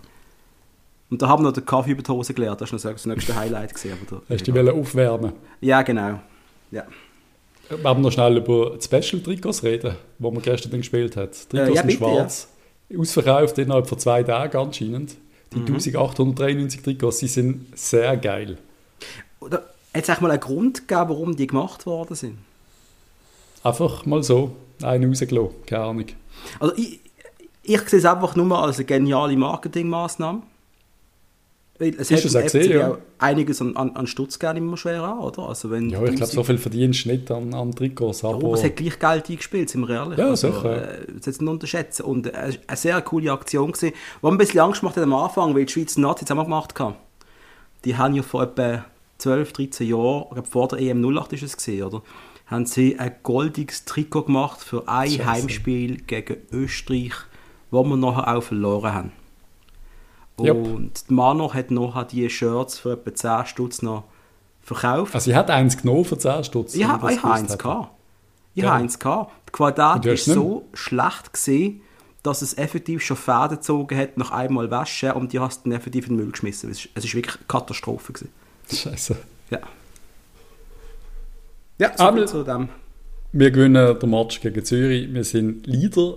Speaker 1: Und da haben wir noch den Kaffee über die Hose gelernt. Das war noch das nächste Highlight. Gewesen, aber
Speaker 2: da, Hast du dich aufwärmen
Speaker 1: Ja, genau. Ja.
Speaker 2: Wir haben noch schnell über die Special-Trikots reden, die man gestern gespielt hat. Trikots äh, ja, in bitte, schwarz, ja. ausverkauft innerhalb von zwei Tagen anscheinend. Die mhm. 1893 Trikots, die sind sehr geil.
Speaker 1: Oder hat es mal einen Grund gegeben, warum die gemacht worden sind?
Speaker 2: Einfach mal so, einen rausgelassen, keine Ahnung.
Speaker 1: Also ich, ich sehe es einfach nur als eine geniale Marketingmaßnahme. Es
Speaker 2: ist hat gesehen, ja.
Speaker 1: einiges an, an, an Stutz gerne immer schwer an, oder? Also wenn
Speaker 2: ja, ich glaube, so viel verdienst du nicht an, an Trikots.
Speaker 1: Aber, ja, aber es hat gleich Geld eingespielt, sind wir ehrlich.
Speaker 2: Ja, also, sicher.
Speaker 1: Äh, das nicht unterschätzen. Und äh, eine sehr coole Aktion gewesen, die ein bisschen Angst gemacht hat am Anfang, weil die Schweiz Nazis auch gemacht haben. Die haben ja vor etwa 12, 13 Jahren, ich glaube vor der EM 08 ist es gesehen, oder? Haben sie ein goldiges Trikot gemacht für ein Scheiße. Heimspiel gegen Österreich, wo wir nachher auch verloren haben. Yep. Und die Mano hat noch die Shirts für etwa 10 Stutz noch verkauft.
Speaker 2: Also sie hat eins genommen für 10 Stutz?
Speaker 1: Ich, habe eins gehabt. Ich ja. habe eins gehabt. Die Quadrat war so schlecht gesehen, dass es effektiv schon Fäden gezogen hat nach einmal waschen und die hast dann effektiv in den Müll geschmissen. Es war wirklich eine Katastrophe. Gewesen.
Speaker 2: Scheiße.
Speaker 1: Ja. Ja, so Aber zu dem.
Speaker 2: Wir gewinnen den Match gegen Zürich. Wir sind Leader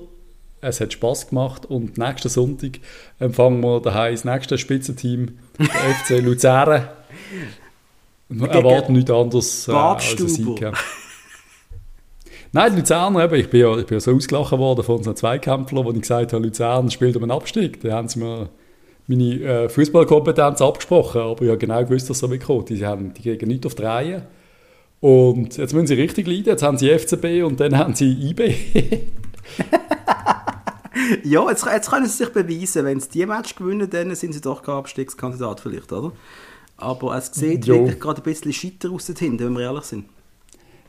Speaker 2: es hat Spaß gemacht und nächsten Sonntag empfangen wir daheim das nächste Spitzenteam, der FC Luzern. Wir erwarten nichts anderes äh, als einen Sieg. Nein, die Luzerner, eben, ich, bin ja, ich bin ja so ausgelachen worden von unseren Zweikämpflern, wo ich gesagt habe, Luzern spielt um einen Abstieg. Da haben sie mir meine äh, Fußballkompetenz abgesprochen, aber ich habe genau gewusst, dass so wird kommen. Die, haben, die kriegen nichts auf die Reihe. Und jetzt müssen sie richtig leiden. Jetzt haben sie FCB und dann haben sie IB.
Speaker 1: ja, jetzt, jetzt können sie sich beweisen. Wenn sie die Match gewinnen, dann sind sie doch kein Abstiegskandidat vielleicht, oder? Aber es sieht jo. wirklich gerade ein bisschen scheiter aus hinten, wenn wir ehrlich sind.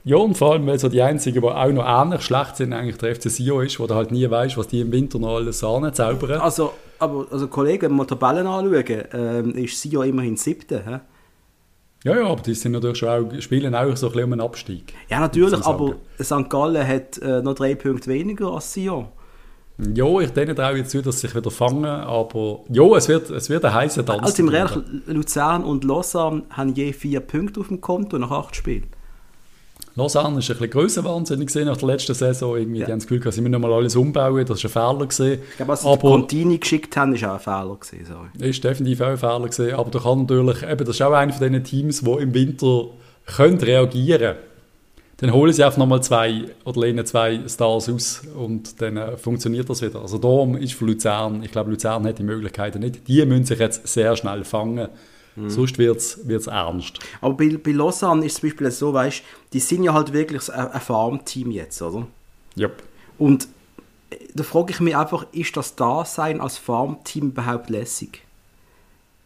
Speaker 2: Ja, und vor allem, weil so die Einzigen, die auch noch ähnlich schlecht sind, eigentlich der FC Sio ist, wo du halt nie weißt, was die im Winter noch alles anzaubern.
Speaker 1: Also, aber, also Kollegen, wenn wir Tabellen anschauen, ähm, ist Sio immerhin siebte. He?
Speaker 2: Ja, ja, aber die sind natürlich schon auch, spielen auch so ein bisschen um einen Abstieg.
Speaker 1: Ja, natürlich, aber St. Gallen hat äh, noch drei Punkte weniger als Sion.
Speaker 2: Ja, ich denen traue jetzt zu, dass sie sich wieder fangen, aber ja, es wird, es wird ein heißer Tanz.
Speaker 1: Also im Real Luzern und Lausanne haben je vier Punkte auf dem Konto nach acht Spielen.
Speaker 2: Lausanne ist ein bisschen grösser wahnsinnig gesehen nach der letzten Saison. Irgendwie, ja. Die haben das Gefühl, sie müssen nochmal alles umbauen, das ist ein Fehler gesehen.
Speaker 1: Ich glaube, was sie aber, Contini geschickt haben, ist auch ein Fehler gesehen. Sorry.
Speaker 2: Ist definitiv auch ein Fehler gesehen, aber da kann natürlich, eben, das ist auch einer von diesen Teams, die im Winter können reagieren können dann holen sie einfach nochmal zwei oder lehnen zwei Stars aus und dann äh, funktioniert das wieder. Also darum ist für Luzern, ich glaube Luzern hat die Möglichkeiten nicht. Die müssen sich jetzt sehr schnell fangen. Mhm. Sonst wird es ernst.
Speaker 1: Aber bei, bei Lausanne ist es zum Beispiel so, weißt die sind ja halt wirklich ein, ein Farmteam jetzt, oder?
Speaker 2: Ja.
Speaker 1: Yep. Und äh, da frage ich mich einfach, ist das Dasein als Farmteam überhaupt lässig?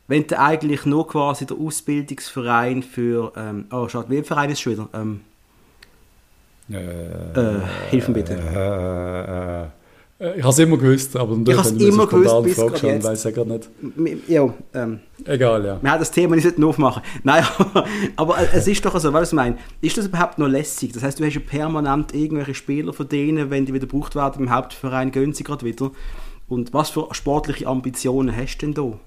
Speaker 1: Wenn du eigentlich nur quasi der Ausbildungsverein für, ähm, oh, schade, wie Verein ist es schon wieder? Ähm,
Speaker 2: äh,
Speaker 1: äh, hilf mir bitte.
Speaker 2: Äh, äh, ich habe es immer gewusst, aber
Speaker 1: ich habe es immer gewusst, bis
Speaker 2: Frage schon, weiß ja gar nicht.
Speaker 1: Ja, ähm,
Speaker 2: Egal, ja.
Speaker 1: Wir haben das Thema nicht aufmachen. Nein, aber, es ist doch so, was ich meine. Ist das überhaupt noch lässig? Das heißt, du hast ja permanent irgendwelche Spieler von denen, wenn die wieder gebraucht werden im Hauptverein, gehen sie gerade wieder. Und was für sportliche Ambitionen hast du denn da?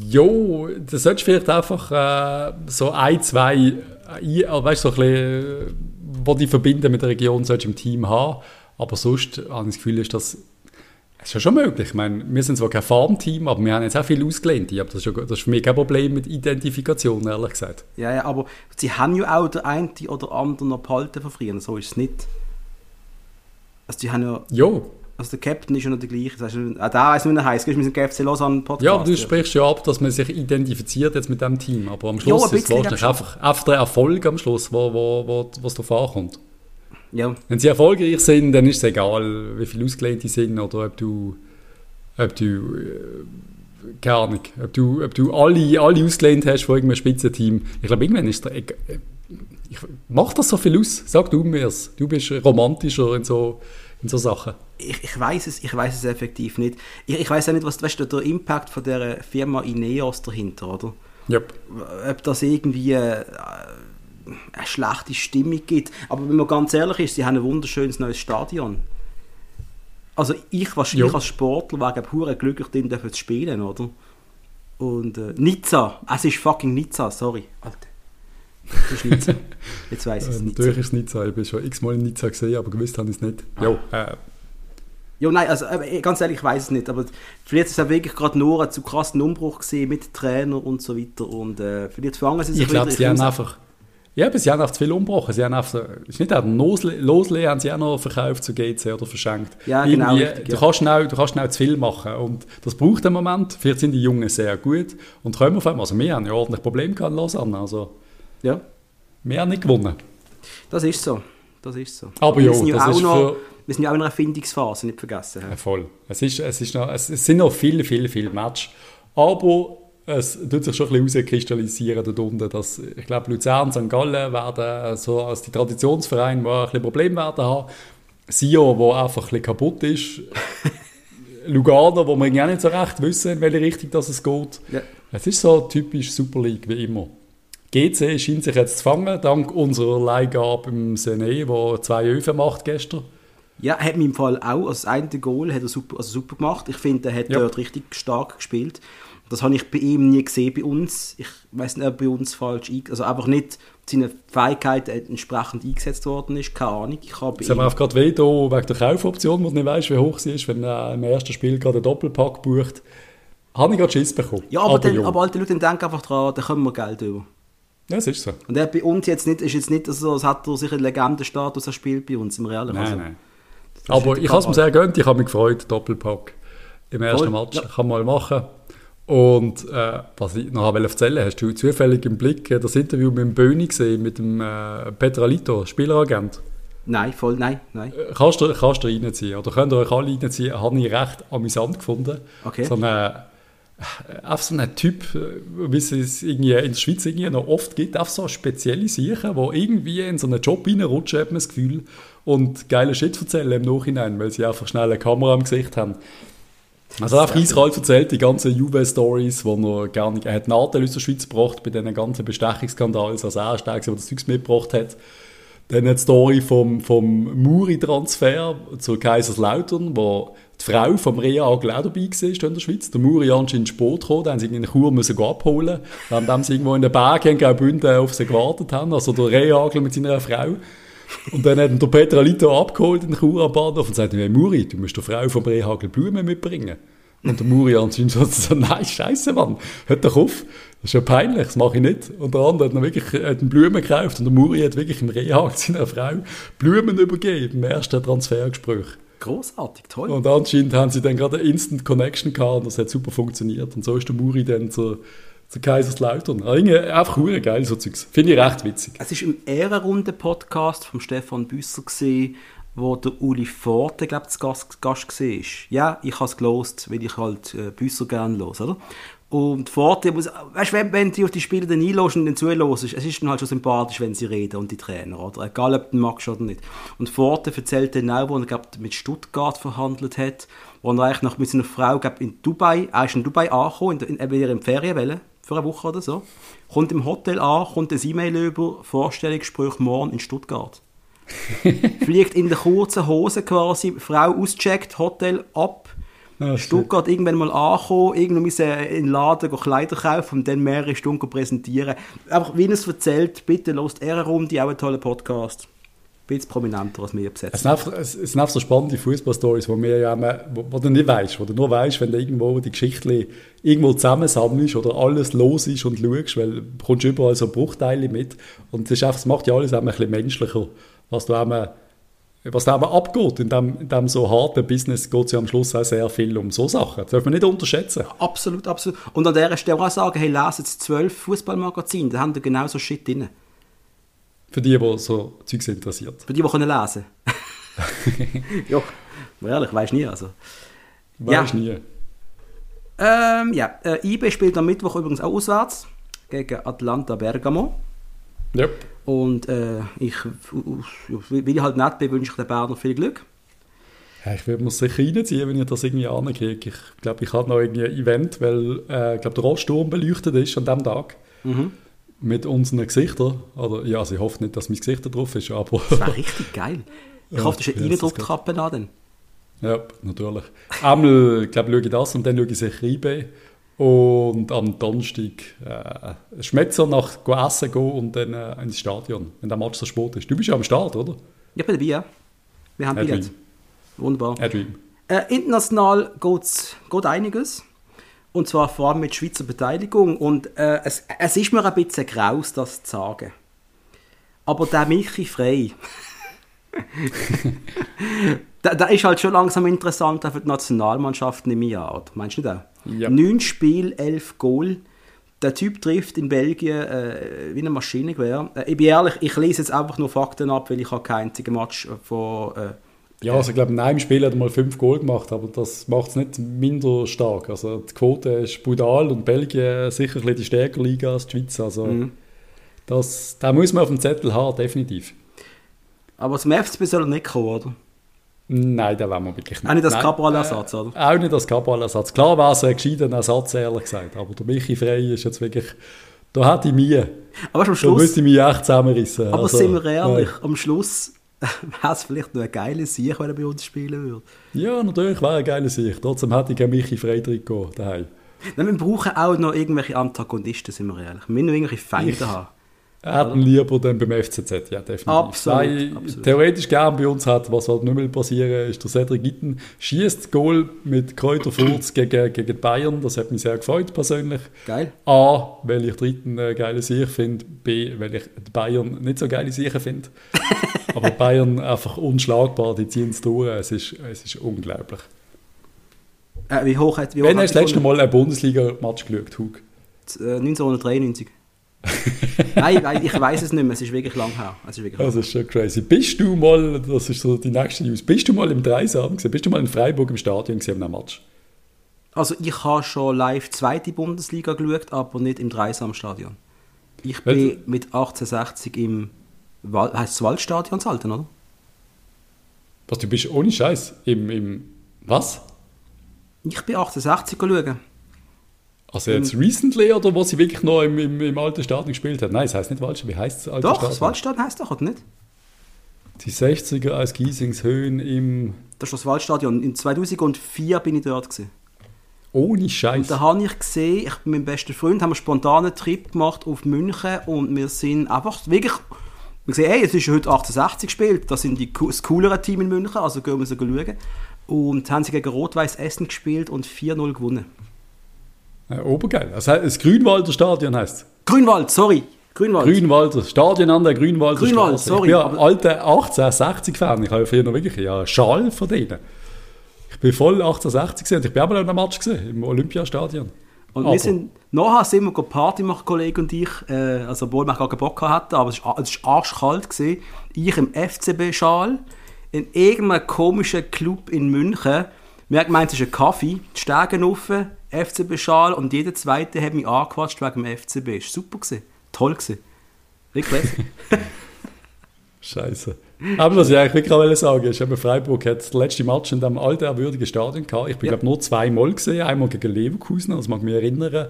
Speaker 2: Jo, das solltest du vielleicht einfach äh, so ein, zwei, äh, weißt du, so ein bisschen, wo die verbinden mit der Region, solltest du im Team haben. Aber sonst habe ich das Gefühl, ist das es ist ja schon möglich. Ich meine, wir sind zwar kein Farmteam, aber wir haben jetzt auch viel ausgelehnt. Aber das ist, ja, das ist für mich kein Problem mit Identifikation, ehrlich gesagt.
Speaker 1: Ja, ja, aber sie haben ja auch der eine oder andere noch behalten von früher. So ist es nicht. Also die haben ja...
Speaker 2: Jo.
Speaker 1: Also der Captain ist ja noch der gleiche. Das heißt, auch der weiss nicht, wie er heisst. Mit dem GFC Lausanne Podcast.
Speaker 2: Ja, aber du sprichst ja ab, dass man sich identifiziert jetzt mit dem Team. Aber am Schluss ja, ist es wahrscheinlich einfach, einfach der Erfolg am Schluss, wo, wo, wo, was darauf ankommt. Ja. Wenn sie erfolgreich sind, dann ist es egal, wie viele ausgelehnt die sind oder ob du, ob du äh, keine Ahnung, ob du, ob du alle, alle ausgelehnt hast von irgendeinem Spitzenteam. Ich glaube, irgendwann ist der, ich, ich, macht das so viel aus? Sag du mir es. Du bist romantischer in so, in so Sachen.
Speaker 1: Ich, ich weiß es, ich weiß es effektiv nicht. Ich, ich weiß auch nicht, was weißt du, der Impact von der Firma Ineos dahinter, oder?
Speaker 2: Yep.
Speaker 1: Ob das irgendwie äh, eine schlechte Stimmung gibt. Aber wenn man ganz ehrlich ist, sie haben ein wunderschönes neues Stadion. Also ich, was, ich als Sportler wäre pur glücklich, den zu spielen, oder? Und äh, Nizza, es ist fucking Nizza, sorry. Alter. Das ist Nizza. Jetzt weiß ich es
Speaker 2: nicht. Natürlich ist es Nizza, ich bin schon x-mal in Nizza gesehen, aber gewusst habe ich es nicht. Ah. Jo, äh.
Speaker 1: Ja, nein, also äh, ganz ehrlich, ich weiß es nicht, aber vielleicht ist es wirklich gerade nur ein zu krassen Umbruch gesehen mit Trainer und so weiter und äh, vielleicht fangen sie sich
Speaker 2: Ich glaube, sie haben einfach ja, aber sie haben auch zu viel umgebrochen. Sie haben einfach, ist nicht auch Losle haben sie auch noch verkauft zu GC oder verschenkt.
Speaker 1: Ja, genau. Richtig,
Speaker 2: du, kannst schnell, du kannst schnell zu viel machen und das braucht einen Moment. Vielleicht sind die Jungen sehr gut und kommen auf einmal. Also wir haben ja ordentlich Probleme gehabt in Lausanne. Also,
Speaker 1: ja.
Speaker 2: Wir haben nicht gewonnen.
Speaker 1: Das ist so. Das ist so.
Speaker 2: Aber ja, das
Speaker 1: auch
Speaker 2: ist
Speaker 1: noch, für... Wir sind ja auch in einer Findungsphase, nicht vergessen.
Speaker 2: Ja, voll. Es, ist, es, ist noch, es sind noch viele, viele, viele Matches. Aber es tut sich schon ein bisschen herauskristallisieren dort unten, dass, ich glaube, Luzern, St. Gallen werden so als die Traditionsvereine, die ein bisschen Probleme werden haben. Sion, wo einfach ein bisschen kaputt ist. Lugano, wo wir auch nicht so recht wissen, in welche Richtung das es geht. Ja. Es ist so typisch Super League, wie immer. GC scheint sich jetzt zu fangen, dank unserer Leihgabe im Sene, der zwei Öfen macht gestern.
Speaker 1: Ja, hat mir im Fall auch, also das eine Goal hat er super, also super gemacht. Ich finde, er hat ja. dort richtig stark gespielt. Das habe ich bei ihm nie gesehen bei uns. Ich weiß nicht, ob bei uns falsch also einfach nicht seine Fähigkeit entsprechend eingesetzt worden ist. Keine Ahnung. Ich habe
Speaker 2: Jetzt haben wir einfach gerade weh wegen der Kaufoption, wo du nicht weißt, wie hoch sie ist, wenn er im ersten Spiel gerade einen Doppelpack bucht. Habe ich gerade Schiss bekommen.
Speaker 1: Ja, aber, aber, dann, aber alte Leute denken einfach dran, da können wir Geld über.
Speaker 2: Ja, das ist so.
Speaker 1: Und er bei uns jetzt nicht, ist jetzt nicht so, als hat er sich einen Legendenstatus, er spielt bei uns im Realen.
Speaker 2: Nein, also, nein. Aber ich habe es mir sehr gönnt, ich habe mich gefreut, Doppelpack im ersten Voll, Match. Ja. Kann mal machen. Und äh, was ich noch erzählen hast du zufällig im Blick das Interview mit dem Böhni gesehen, mit dem äh, Petralito, Spieleragent?
Speaker 1: Nein, voll nein, nein.
Speaker 2: Äh, kannst du, kannst du reinziehen, oder könnt ihr euch alle reinziehen, habe ich recht amüsant gefunden.
Speaker 1: Okay.
Speaker 2: So eine, äh, auf so ein Typ, äh, wie es irgendwie in der Schweiz irgendwie noch oft gibt, auf so spezielle Sachen, die irgendwie in so einen Job reinrutschen, hat man das Gefühl, und geile Shit erzählen im Nachhinein, weil sie einfach schnell eine Kamera im Gesicht haben. Also einfach eiskalt erzählt, die ganzen Juve-Stories, die er gerne, er hat Nadel aus der Schweiz gebracht bei diesen ganzen Bestechungsskandalen, also er ist der, das Zeugs mitgebracht hat. Dann die Story vom, vom Muri-Transfer zu Kaiserslautern, wo die Frau vom Rea auch dabei war in der Schweiz. Der Muri anscheinend Sport gekommen, da haben sie in Chur müssen abholen, während sie irgendwo in den Bergen in Graubünden auf sie gewartet haben, also der Rea mit seiner Frau. Und dann hat der Petra Lito abgeholt in den Chur am Bahnhof und sagte, hey Muri, du musst der Frau vom Rehagel Blumen mitbringen. Und der Muri anscheinend so, nein, scheiße Mann, hört doch auf, das ist ja peinlich, das mache ich nicht. Und der andere hat dann wirklich hat Blumen gekauft und der Muri hat wirklich im Rehagel seiner Frau Blumen übergeben im ersten Transfergespräch.
Speaker 1: Großartig, toll.
Speaker 2: Und anscheinend haben sie dann gerade eine Instant Connection gehabt und das hat super funktioniert. Und so ist der Muri dann zur zu Kaiserslautern. Einfach hure geil, so Zeugs. Finde ich recht witzig.
Speaker 1: Es war im Ehrenrunde-Podcast von Stefan Büsser, gewesen, wo der Uli Forte, glaube ich, Gast, Gast war. Ja, ich habe es gelost, weil ich halt äh, Büsser gerne los, oder? Und Forte muss, weißt wenn, wenn du auf die Spieler dann einlässt und dann zuhörst, es ist dann halt schon sympathisch, wenn sie reden und die Trainer, oder? Egal, ob du magst oder nicht. Und Forte erzählt dann auch, wo er, glaube mit Stuttgart verhandelt hat, wo er eigentlich noch mit seiner Frau, glaube in Dubai, er ist in Dubai angekommen, in, in, in, in Ferienwelle, für eine Woche oder so. Kommt im Hotel an, kommt ein E-Mail über, Vorstellungsgespräch morgen in Stuttgart. Fliegt in der kurzen Hose quasi, Frau auscheckt, Hotel ab, Ah, Stuttgart irgendwann mal ankommen, irgendwann müssen in den Laden Kleider kaufen und dann mehrere Stunden präsentieren. Einfach, wie er es erzählt, bitte lasst er Runde, auch ein toller Podcast. Bisschen prominenter als wir besetzt.
Speaker 2: Es sind einfach, es sind einfach so spannende Fußballstories, wo, ja wo, wo, du nicht weißt, wo du nur weißt, wenn du irgendwo die Geschichte irgendwo zusammensammelst oder alles los ist und schaust, weil du bekommst überall so Bruchteile mit und das, ist einfach, das macht ja alles ein bisschen menschlicher, was du einmal was da aber abgeht, in dem, in dem so harten Business geht es ja am Schluss auch sehr viel um so Sachen. Das darf man nicht unterschätzen.
Speaker 1: Absolut, absolut. Und an der Stelle auch sagen, hey, lesen jetzt zwölf Fußballmagazine, da haben da genau so Shit drin.
Speaker 2: Für die, die so Zeugs interessiert.
Speaker 1: Für die, die können lesen Ja, ehrlich, weiß nie. Also.
Speaker 2: Weiß ja. nie.
Speaker 1: Ähm, ja, äh, IB spielt am Mittwoch übrigens auch auswärts gegen Atlanta Bergamo.
Speaker 2: Yep.
Speaker 1: Und äh, ich, weil ich halt nett bin, wünsche ich den Berner viel Glück.
Speaker 2: Ja, ich würde mir sicher reinziehen, wenn ich das irgendwie ankriege. Ich glaube, ich habe noch irgendwie ein Event, weil äh, ich glaube, der Roststurm beleuchtet ist an diesem Tag. Mhm. Mit unseren Gesichtern. Oder, ja, also ich hoffe nicht, dass mein Gesicht da drauf ist, aber...
Speaker 1: Das wäre richtig geil. Ich ja, hoffe, das ist eine Eindruckkappe an. Dann.
Speaker 2: Ja, natürlich. Einmal, glaube schaue ich das und dann schaue ich sicher IB. Und am Donnerstag äh, Schmetzer nach essen gehen und dann äh, ins Stadion, wenn der Match so spät ist. Du bist ja am Start, oder?
Speaker 1: Ich bin dabei, ja. Wir haben Billett. Wunderbar. Äh, international geht einiges. Und zwar vor allem mit Schweizer Beteiligung. Und äh, es, es ist mir ein bisschen graus, das zu sagen. Aber der Michi Frey. da, da ist halt schon langsam interessant für die Nationalmannschaften im Jahr. Meinst du nicht auch? Ja. Neun Spiele, elf Goal. Der Typ trifft in Belgien äh, wie eine Maschinengewehr. Äh, ich bin ehrlich, ich lese jetzt einfach nur Fakten ab, weil ich habe keinen einzigen Match von... Äh,
Speaker 2: ja, also ich glaube, in einem Spiel hat er mal fünf Goal gemacht, aber das macht es nicht minder stark. Also die Quote ist brutal und Belgien sicher die stärkere Liga als die Schweiz. Also mhm. das, da muss man auf dem Zettel haben, definitiv.
Speaker 1: Aber zum FCB soll er nicht kommen, oder?
Speaker 2: Nein, da wollen wir wirklich
Speaker 1: nicht. Auch nicht als Cabral-Ersatz, oder?
Speaker 2: Äh, auch nicht als Cabral-Ersatz. Klar wäre es ein gescheiter Ersatz, ehrlich gesagt. Aber der Michi Frey ist jetzt wirklich... Da hat ich Mühe.
Speaker 1: Aber am Schluss...
Speaker 2: Da müsste ich mich echt zusammenrissen.
Speaker 1: Aber also, sind wir ehrlich, ja. am Schluss wäre es vielleicht noch ein geiler Sieg, wenn er bei uns spielen würde.
Speaker 2: Ja, natürlich wäre ein geiler Sieg. Trotzdem hätte ich einen Michi Frey-Trikot daheim.
Speaker 1: Nein, wir brauchen auch noch irgendwelche Antagonisten, sind wir ehrlich. Wir müssen noch irgendwelche Feinde ich, haben.
Speaker 2: Hätten lieber dann beim FCZ, ja, definitiv.
Speaker 1: Absolut, Weil
Speaker 2: absolut. theoretisch gern bei uns hat, was halt nicht mehr passieren ist, der Cedric Gitten schießt Goal mit Kräuterfurz gegen, gegen Bayern, das hat mich sehr gefreut persönlich.
Speaker 1: Geil.
Speaker 2: A, weil ich dritten äh, geile Sicher finde, B, weil ich Bayern nicht so geile Sicher finde. Aber Bayern einfach unschlagbar, die ziehen es durch, es ist, es ist unglaublich.
Speaker 1: Äh, wie hoch hat wie
Speaker 2: hoch Wenn hast du das letzte Mal ein Bundesliga-Match geschaut, Hug?
Speaker 1: 1993. Nein, ich weiß es nicht mehr, es ist wirklich lang her. Es ist wirklich
Speaker 2: das ist schon crazy. Bist du mal, das ist so die nächste News, bist du mal im Dreisam gesehen? Bist du mal in Freiburg im Stadion gesehen am Match?
Speaker 1: Also ich habe schon live zweite Bundesliga geschaut, aber nicht im Dreisamstadion. Ich bin mit 1860 im heißt es Waldstadion Salten, oder?
Speaker 2: Was, du bist ohne Scheiß im, im was?
Speaker 1: Ich bin 1860 schauen.
Speaker 2: Also jetzt Im, recently oder was sie wirklich noch im, im, im alten Stadion gespielt hat? Nein, es heißt nicht Waldstadion. Wie heißt es?
Speaker 1: Doch, Stadion? das Waldstadion heißt doch, oder nicht?
Speaker 2: Die 60er aus Giesingshöhen im...
Speaker 1: Das ist das Waldstadion. In 2004 bin ich dort. Gewesen.
Speaker 2: Ohne Scheiß.
Speaker 1: Und da habe ich gesehen, ich mit meinem besten Freund haben einen spontanen Trip gemacht auf München und wir sind einfach wirklich... Wir sehen, hey, es ist heute 1860 gespielt, das sind die, das coolere Team in München, also gehen wir so schauen. Und haben sie gegen Rot-Weiß Essen gespielt und 4-0 gewonnen.
Speaker 2: Ja, obergeil. Das, heißt, das Grünwalder Stadion heißt
Speaker 1: Grünwald, sorry. Grünwald.
Speaker 2: Grünwalder, Stadion an der Grünwalder
Speaker 1: Grünwald,
Speaker 2: Straße.
Speaker 1: sorry.
Speaker 2: Ich bin ja alter 1860-Fan. Ich habe ja früher noch wirklich ja, einen Schal von denen. Ich bin voll 1860 und ich bin aber noch in einem Match gesehen, im Olympiastadion.
Speaker 1: Und aber. wir sind, nachher sind wir Party machen, Kollege und ich, äh, also obwohl wir gar keinen Bock hatten, aber es war, es arschkalt. Gewesen. Ich im FCB-Schal, in irgendeinem komischen Club in München. Wir haben gemeint, es ist ein Kaffee, die Stegen offen, FCB-Schal und jeder Zweite hat mich angequatscht wegen dem FCB. Das war super. Gewesen. Toll. Gewesen. Wirklich
Speaker 2: Scheiße. Aber was ich eigentlich wirklich sagen ist, eben Freiburg hat das letzte Match in diesem alten, ehrwürdigen Stadion gehabt. Ich bin, ja. glaube nur zweimal gesehen. Einmal gegen Leverkusen, das mag ich mich erinnern.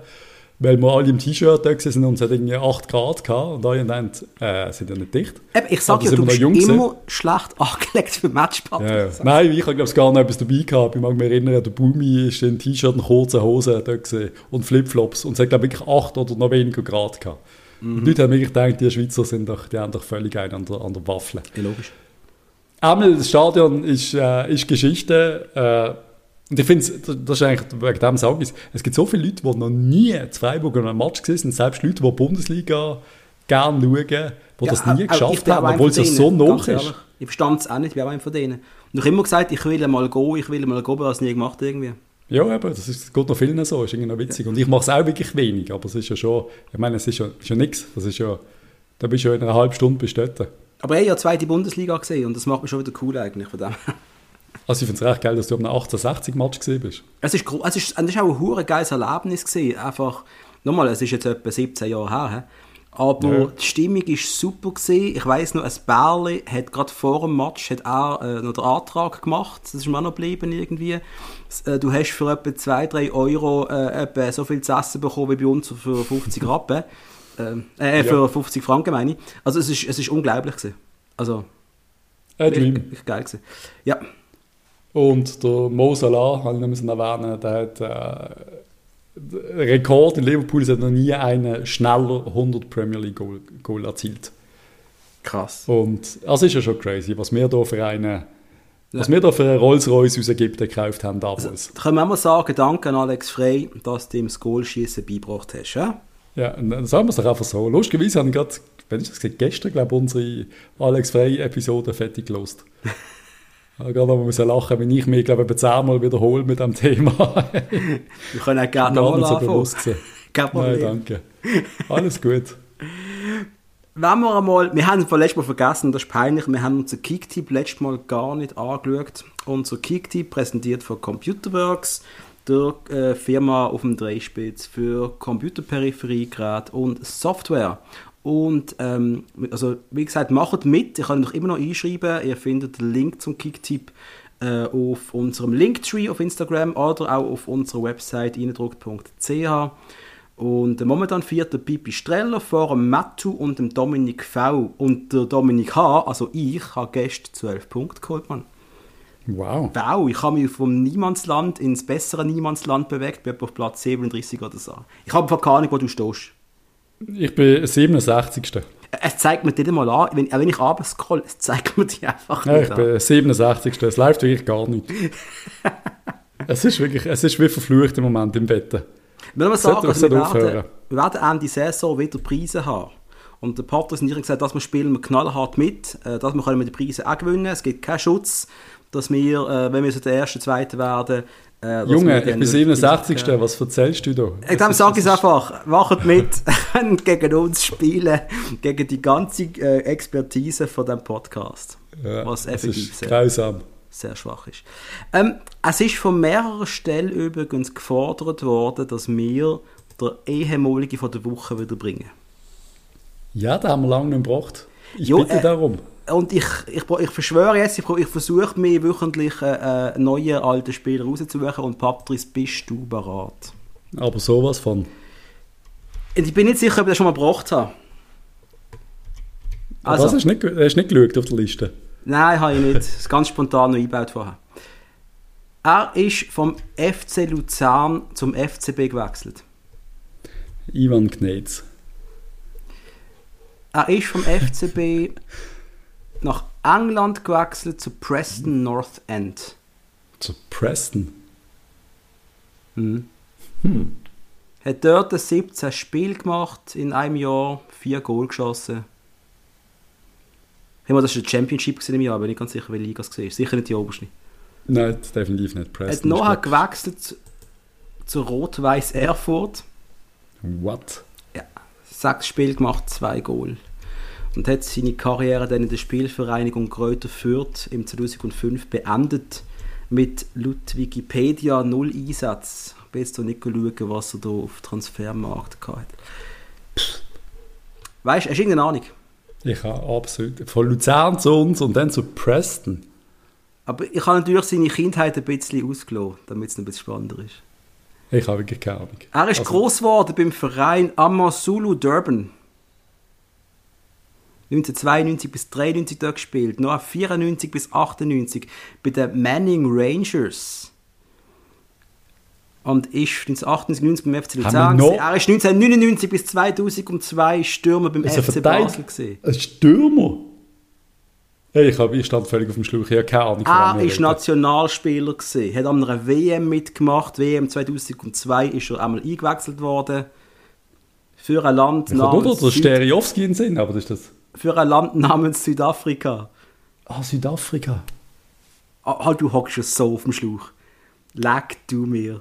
Speaker 2: weil wir alle im T-Shirt da waren und es hat irgendwie 8 Grad gehabt und alle haben äh, sind ja nicht dicht.
Speaker 1: Eben, ich sage ja, du bist immer gewesen. schlecht angelegt für Matchpub.
Speaker 2: Ja, ja. Nein, ich habe glaube gar noch etwas dabei gehabt. Ich mag mich erinnern, der Bumi ist in T-Shirt und kurzen Hosen da gewesen und Flipflops und es hat glaube ich wirklich 8 oder noch weniger Grad gehabt. Mhm. Die Leute haben wirklich gedacht, die Schweizer sind doch, die haben doch völlig einen an der, an der Waffel.
Speaker 1: Ja, logisch.
Speaker 2: Einmal, das Stadion ist, äh, ist Geschichte. Äh, und ich finde, das ist eigentlich, wegen dem sage ich es, gibt so viele Leute, die noch nie in Freiburg an einem Match gesehen sind, selbst Leute, die Bundesliga gerne schauen, die ja, das nie geschafft haben, obwohl es ja so nah ist.
Speaker 1: Ich verstand es auch nicht, ich bin auch einer von denen. Und ich habe immer gesagt, ich will mal gehen, ich will mal gehen, aber das nie gemacht irgendwie.
Speaker 2: Ja, aber das, ist, geht noch vielen so, ist irgendwie noch witzig. Und ich mache es auch wirklich wenig, aber es ist ja schon, ich meine, es ist ja, ist ja nichts, das ist ja, da bist du ja in einer halben Stunde bestellt.
Speaker 1: Aber ich habe ja zweite Bundesliga gesehen und das macht mich schon wieder cool eigentlich von dem.
Speaker 2: Also ich finde es recht geil, dass du am 1860-Match gesehen bist.
Speaker 1: Es ist, es, ist, es ist auch ein geiles Erlebnis gewesen. Einfach, nochmal, es ist jetzt etwa 17 Jahre her, aber ja. die Stimmung war super gewesen. Ich weiss noch, ein Bärli hat gerade vor dem Match hat auch, äh, noch den Antrag gemacht. Das ist mir auch noch geblieben irgendwie. Äh, du hast für etwa 2-3 Euro äh, etwa so viel zu essen bekommen wie bei uns für 50 Rappen. Ähm, äh, für ja. 50 Franken meine ich. Also es ist, es ist unglaublich gewesen. Also,
Speaker 2: A Dream.
Speaker 1: Wirklich geil gewesen. Ja.
Speaker 2: Und der Mo Salah, habe ich noch erwähnen, der hat äh, Rekord in Liverpool, es hat noch nie einen schneller 100 Premier League Goal, Goal erzielt.
Speaker 1: Krass.
Speaker 2: Und das ist ja schon crazy, was wir da für eine was wir da für einen Rolls-Royce aus Ägypten gekauft haben damals. Also,
Speaker 1: da können wir mal sagen, danke an Alex Frey, dass du ihm das Goalschießen beigebracht hast, ja?
Speaker 2: Ja, dann sagen wir es doch einfach so. Lustigerweise habe ich gerade, wenn ich das gesagt, gestern, glaube ich, unsere Alex Frey-Episode fertig gelost. Gerade wenn wir müssen lachen, wenn ich mich, glaube ich, zehnmal wiederhole mit dem Thema.
Speaker 1: wir können auch gerne
Speaker 2: nochmal so bewusst Nein, danke. Alles gut.
Speaker 1: Wenn wir einmal, wir haben es letztes Mal vergessen, das ist peinlich, wir haben unser Kicktip letztes Mal gar nicht angeschaut. Unser Kicktip präsentiert von Computerworks, der äh, Firma auf dem Dreispitz für Computerperipheriegeräte und Software. Und ähm, also, wie gesagt, macht mit. Ihr könnt euch immer noch einschreiben. Ihr findet den Link zum Kicktipp äh, auf unserem Linktree auf Instagram oder auch auf unserer Website eindruckt.ch. Und momentan führt der Pipi Streller vor dem Mattu und dem Dominik V. Und der Dominik H., also ich, habe gestern 12 Punkte geholt, Mann.
Speaker 2: Wow.
Speaker 1: Wow, ich habe mich vom Niemandsland ins bessere Niemandsland bewegt, bin auf Platz 37 oder so. Ich habe keine Ahnung, wo du stehst.
Speaker 2: Ich bin 67.
Speaker 1: Es zeigt mir dir mal an, wenn, wenn ich abends scroll, es zeigt mir die einfach
Speaker 2: nicht ja, ich an. bin 67. Es läuft wirklich gar nicht. es ist wirklich, es ist wie verflucht im Moment im Bett.
Speaker 1: Wenn man sagen, also wir, werden, wir werden Ende Saison wieder Preise haben. Und der Patrick und ich haben gesagt, dass wir spielen wir knallhart mit, äh, dass wir können die Preise auch gewinnen. Es gibt keinen Schutz, dass wir, äh, wenn wir so der Erste, Zweite werden,
Speaker 2: äh, Junge, ich bin 67. Äh, was erzählst du da?
Speaker 1: Ich dann sage ich es einfach, macht mit, gegen uns spielen, gegen die ganze äh, Expertise von dem Podcast.
Speaker 2: Ja, was effektiv ist sehr, grausam.
Speaker 1: sehr schwach ist. Ähm, es ist von mehreren Stellen übrigens gefordert worden, dass wir der Ehemalige von der Woche wieder bringen.
Speaker 2: Ja, da haben wir lange nicht gebraucht. Ich jo, bitte äh, darum
Speaker 1: und ich, ich, ich verschwöre jetzt, ich, ich versuche mir wöchentlich äh, äh, neue alte Spieler rauszusuchen und Patrice, bist du bereit?
Speaker 2: Aber sowas von.
Speaker 1: Und ich bin nicht sicher, ob ich das schon mal gebracht habe.
Speaker 2: Also, Was, hast du nicht, hast nicht geschaut auf der Liste?
Speaker 1: Nein, habe ich nicht. Das ist ganz spontan noch eingebaut vorher. Er ist vom FC Luzern zum FCB gewechselt.
Speaker 2: Ivan Gnetz.
Speaker 1: Er ist vom FCB nach England gewechselt zu Preston North End.
Speaker 2: Zu Preston?
Speaker 1: Hm. Hm. Hat dort 17 Spiele gemacht in einem Jahr, 4 Goal geschossen. Ich meine, das war der Championship im Jahr, aber ich bin nicht ganz sicher, welche Liga es war. Sicher nicht die oberste.
Speaker 2: Nein, definitiv nicht.
Speaker 1: Preston. Hat nachher gewechselt zu, zu Rot-Weiß Erfurt.
Speaker 2: What?
Speaker 1: Sechs Spiele gemacht, zwei Goal und hat seine Karriere dann in der Spielvereinigung Kräuter Fürth im 2005 beendet mit laut Wikipedia null Einsatz. Jetzt so nicht schauen, was er da auf Transfermarkt hatte. Weißt du, hast du irgendeine Ahnung?
Speaker 2: Ich habe absolut. Von Luzern zu uns und dann zu Preston.
Speaker 1: Aber ich habe natürlich seine Kindheit ein bisschen ausgelassen, damit es ein bisschen spannender ist.
Speaker 2: Ich habe wirklich keine Ahnung.
Speaker 1: Er ist
Speaker 2: Also-
Speaker 1: groß geworden beim Verein Amazulu Durban. 1992 bis 93 dort gespielt, noch 94 bis 98 bei den Manning Rangers. Und ist 1998, 90 beim FC Luzern. Er ist 1999 bis 2002 Stürmer beim FC? Basel. Gewesen.
Speaker 2: Ein Stürmer? Hey, ich, hab, ich stand völlig auf dem Schlauch. Ich habe keine Ahnung, von
Speaker 1: Er
Speaker 2: reden.
Speaker 1: Nationalspieler gewesen, hat an einer WM mitgemacht. WM 2002 ist er einmal eingewechselt worden. Für ein Land
Speaker 2: Ich habe nur
Speaker 1: namens,
Speaker 2: der Stereowski in Sinn, aber das ist das...
Speaker 1: für ein Land namens Südafrika.
Speaker 2: Ah, Südafrika.
Speaker 1: Ah, ah, du hockst ja so auf dem Schlauch. Leck du mir.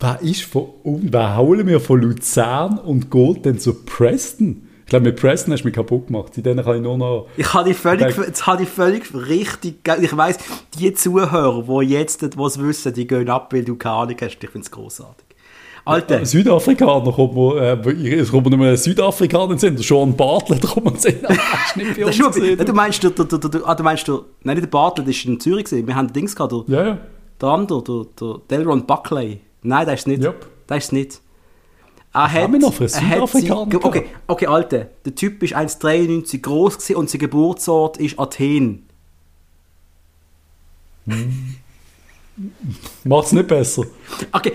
Speaker 2: Wer ist von... um- Wer holen wir von Luzern und geht dann zu Preston? Ich glaube, mit Preston hast du mich kaputt gemacht. Denen kann ich nur noch...
Speaker 1: Ich habe dich völlig, jetzt habe ich völlig richtig. Ich weiss, die Zuhörer, die jetzt was wissen, die gehen ab, weil du keine Ahnung hast. Ich finde es großartig. Alter,
Speaker 2: Südafrikaner kommt mir... Äh, es kommt nur ein Südafrikaner Sinn. Der Sean Bartlett kommt. Aber das ist nicht bei
Speaker 1: das
Speaker 2: uns
Speaker 1: ist nur,
Speaker 2: gesehen.
Speaker 1: du meinst, der, der, der, der, ah, du meinst der, nein, nicht der Bartlett, das war in Zürich. Gewesen. Wir haben den Dings gehabt, der,
Speaker 2: Ja, ja.
Speaker 1: der andere, der, der Delron Buckley. Nein, das ist nicht.
Speaker 2: Yep.
Speaker 1: Das ist nicht. Er hat,
Speaker 2: wir noch für
Speaker 1: er hat
Speaker 2: Südafrikaner
Speaker 1: sie- Okay, okay, Alter. Der Typ ist 1,93 groß und sein Geburtsort ist Athen.
Speaker 2: Macht es nicht besser.
Speaker 1: Okay,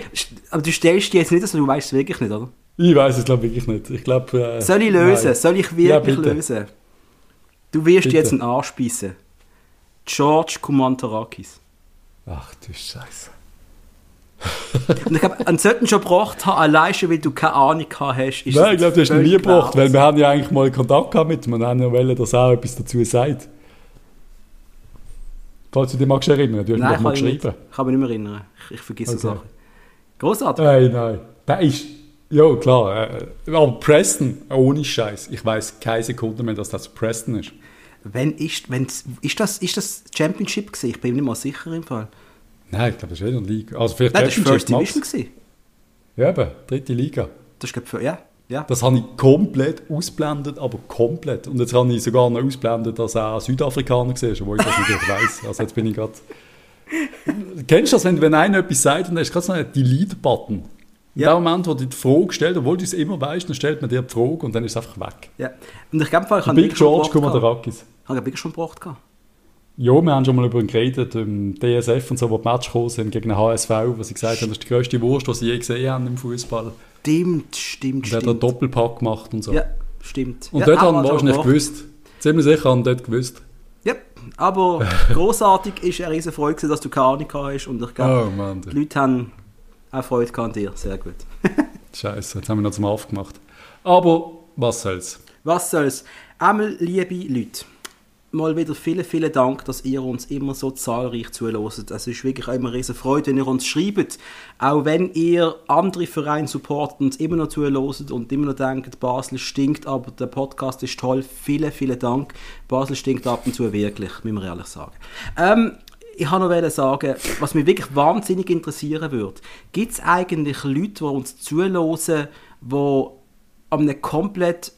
Speaker 1: aber du stellst dich jetzt nicht, also du weißt es wirklich nicht, oder?
Speaker 2: Ich weiß es glaube wirklich nicht. Ich glaube... Äh,
Speaker 1: Soll ich lösen?
Speaker 2: nein.
Speaker 1: Soll ich
Speaker 2: Ja,
Speaker 1: wirklich
Speaker 2: bitte.
Speaker 1: lösen? Du wirst
Speaker 2: Bitte.
Speaker 1: jetzt einen Arsch beißen. George Kumantarakis.
Speaker 2: Ach du Scheiße.
Speaker 1: Und ich glaube, einen sollten schon gebracht haben, allein schon, weil du keine Ahnung gehabt hast. Ist
Speaker 2: Nein, ich glaube, du hast ihn nie gebracht, weil wir haben ja eigentlich mal Kontakt gehabt mit ihm und haben ja wollen, dass er auch etwas dazu sagt. Falls du dich magst erinnern, du hast mir
Speaker 1: Nein,
Speaker 2: doch mal
Speaker 1: ich, nicht.
Speaker 2: geschrieben.
Speaker 1: ich kann mich nicht mehr erinnern. Ich, ich vergesse
Speaker 2: Okay.
Speaker 1: Sachen. Großartig.
Speaker 2: Nein, nein. Der ist... Ja, klar. Äh, aber Preston, ohne Scheiß. Ich weiß keine Sekunde mehr, dass das Preston ist.
Speaker 1: Wenn ist, wenn, ist, das, ist das Championship gewesen? Ich bin mir nicht mal sicher im Fall.
Speaker 2: Nein, ich glaube, das ist wieder eine Liga. Also vielleicht
Speaker 1: Nein, das war First Division. Gewesen.
Speaker 2: Ja, eben, dritte Liga.
Speaker 1: Das ist, glaub ich, ja, ja.
Speaker 2: Das habe ich komplett ausblendet, aber komplett. Und jetzt habe ich sogar noch ausblendet, dass er Südafrikaner war, obwohl ich das nicht weiß. Also jetzt bin ich gerade... Kennst du das, wenn, wenn einer etwas sagt und dann ist gerade so ein Delete-Button? In
Speaker 1: Ja.
Speaker 2: dem Moment, wo du die Frage stellst, obwohl du es immer weißt, dann stellt man dir die Frage und dann ist es einfach weg.
Speaker 1: ja. Und ich glaube, ich habe
Speaker 2: Big George. Kumandarakis.
Speaker 1: Ich habe wirklich schon gebracht. gehabt.
Speaker 2: Ja, wir haben schon mal über ihn geredet, im DSF und so, wo die Match gekommen sind gegen den HSV, wo sie gesagt haben, das ist die grösste Wurst, die sie je gesehen haben im Fußball.
Speaker 1: Stimmt, stimmt,
Speaker 2: Und er hat einen
Speaker 1: stimmt.
Speaker 2: Doppelpack gemacht und so.
Speaker 1: Ja, stimmt.
Speaker 2: Und
Speaker 1: ja,
Speaker 2: dort haben
Speaker 1: wir
Speaker 2: wir wahrscheinlich gewusst, ziemlich sicher haben dort gewusst.
Speaker 1: Ja, aber großartig ist eine riesen Freude, dass du keine Ahnung hast. Und ich glaube,
Speaker 2: Oh Mann,
Speaker 1: die Leute haben auch Freude gehabt an dir. Sehr gut.
Speaker 2: Scheiße, jetzt haben wir noch zum Aff gemacht. Aber was soll's?
Speaker 1: Was soll's? Einmal, liebe Leute, mal wieder vielen, vielen Dank, dass ihr uns immer so zahlreich zuhört. Es ist wirklich immer eine riesen Freude, wenn ihr uns schreibt. Auch wenn ihr andere Vereine supportet und immer noch zuhört und immer noch denkt, Basel stinkt, aber der Podcast ist toll. Vielen, vielen Dank. Basel stinkt ab und zu wirklich, müssen wir ehrlich sagen. Ähm, ich wollte noch sagen, was mich wirklich wahnsinnig interessieren würde. Gibt es eigentlich Leute, die uns zuhören, die an einem komplett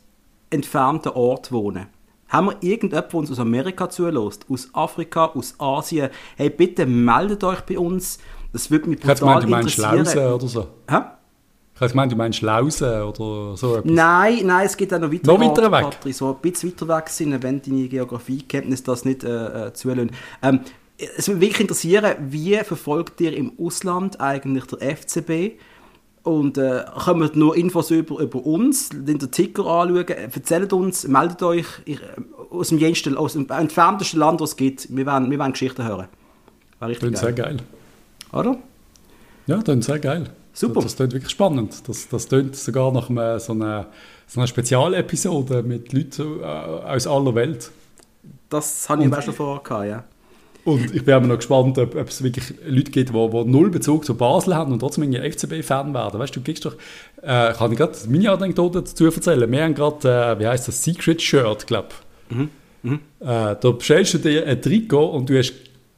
Speaker 1: entfernten Ort wohnen? Haben wir irgendjemanden, der uns aus Amerika zulässt, aus Afrika, aus Asien? Hey, bitte meldet euch bei uns. Das würde mich
Speaker 2: Ich
Speaker 1: brutal
Speaker 2: gemeint, du meinst. Lausen oder so.
Speaker 1: Hä?
Speaker 2: Ich hätte gemeint, du meinst Lausen oder so etwas.
Speaker 1: Nein, nein, es geht auch noch weiter.
Speaker 2: Noch weiter weg?
Speaker 1: Patrick, so ein bisschen weiter weg sind, wenn deine Geografiekenntnis das nicht äh, äh, zulassen. Ähm, es würde mich wirklich interessieren, wie verfolgt ihr im Ausland eigentlich der FCB? Und äh, kommen nur Infos über, über uns, den Ticker anschauen, erzählt uns, meldet euch ich, äh, aus dem, jensten, aus dem entferntesten Land, was es gibt. Wir wollen, wir wollen Geschichten hören. War richtig
Speaker 2: Klingt sehr
Speaker 1: geil.
Speaker 2: geil.
Speaker 1: Oder?
Speaker 2: Ja, das klingt sehr geil.
Speaker 1: Super.
Speaker 2: Das, das klingt wirklich spannend. Das, das klingt sogar nach einem, so einer, so einer Spezialepisode mit Leuten äh, aus aller Welt.
Speaker 1: Das habe ich auch schon vorher ja.
Speaker 2: Und ich bin aber noch gespannt, ob, ob es wirklich Leute gibt, die, die null Bezug zu Basel haben und trotzdem irgendwie FCB-Fan werden. Weißt du, du kriegst doch, äh, kann ich gerade meine Anekdote dazu erzählen. Wir haben gerade, äh, wie heißt das, Secret Shirt, glaube ich.
Speaker 1: Mhm.
Speaker 2: Äh, da bestellst du dir ein Trikot und du hast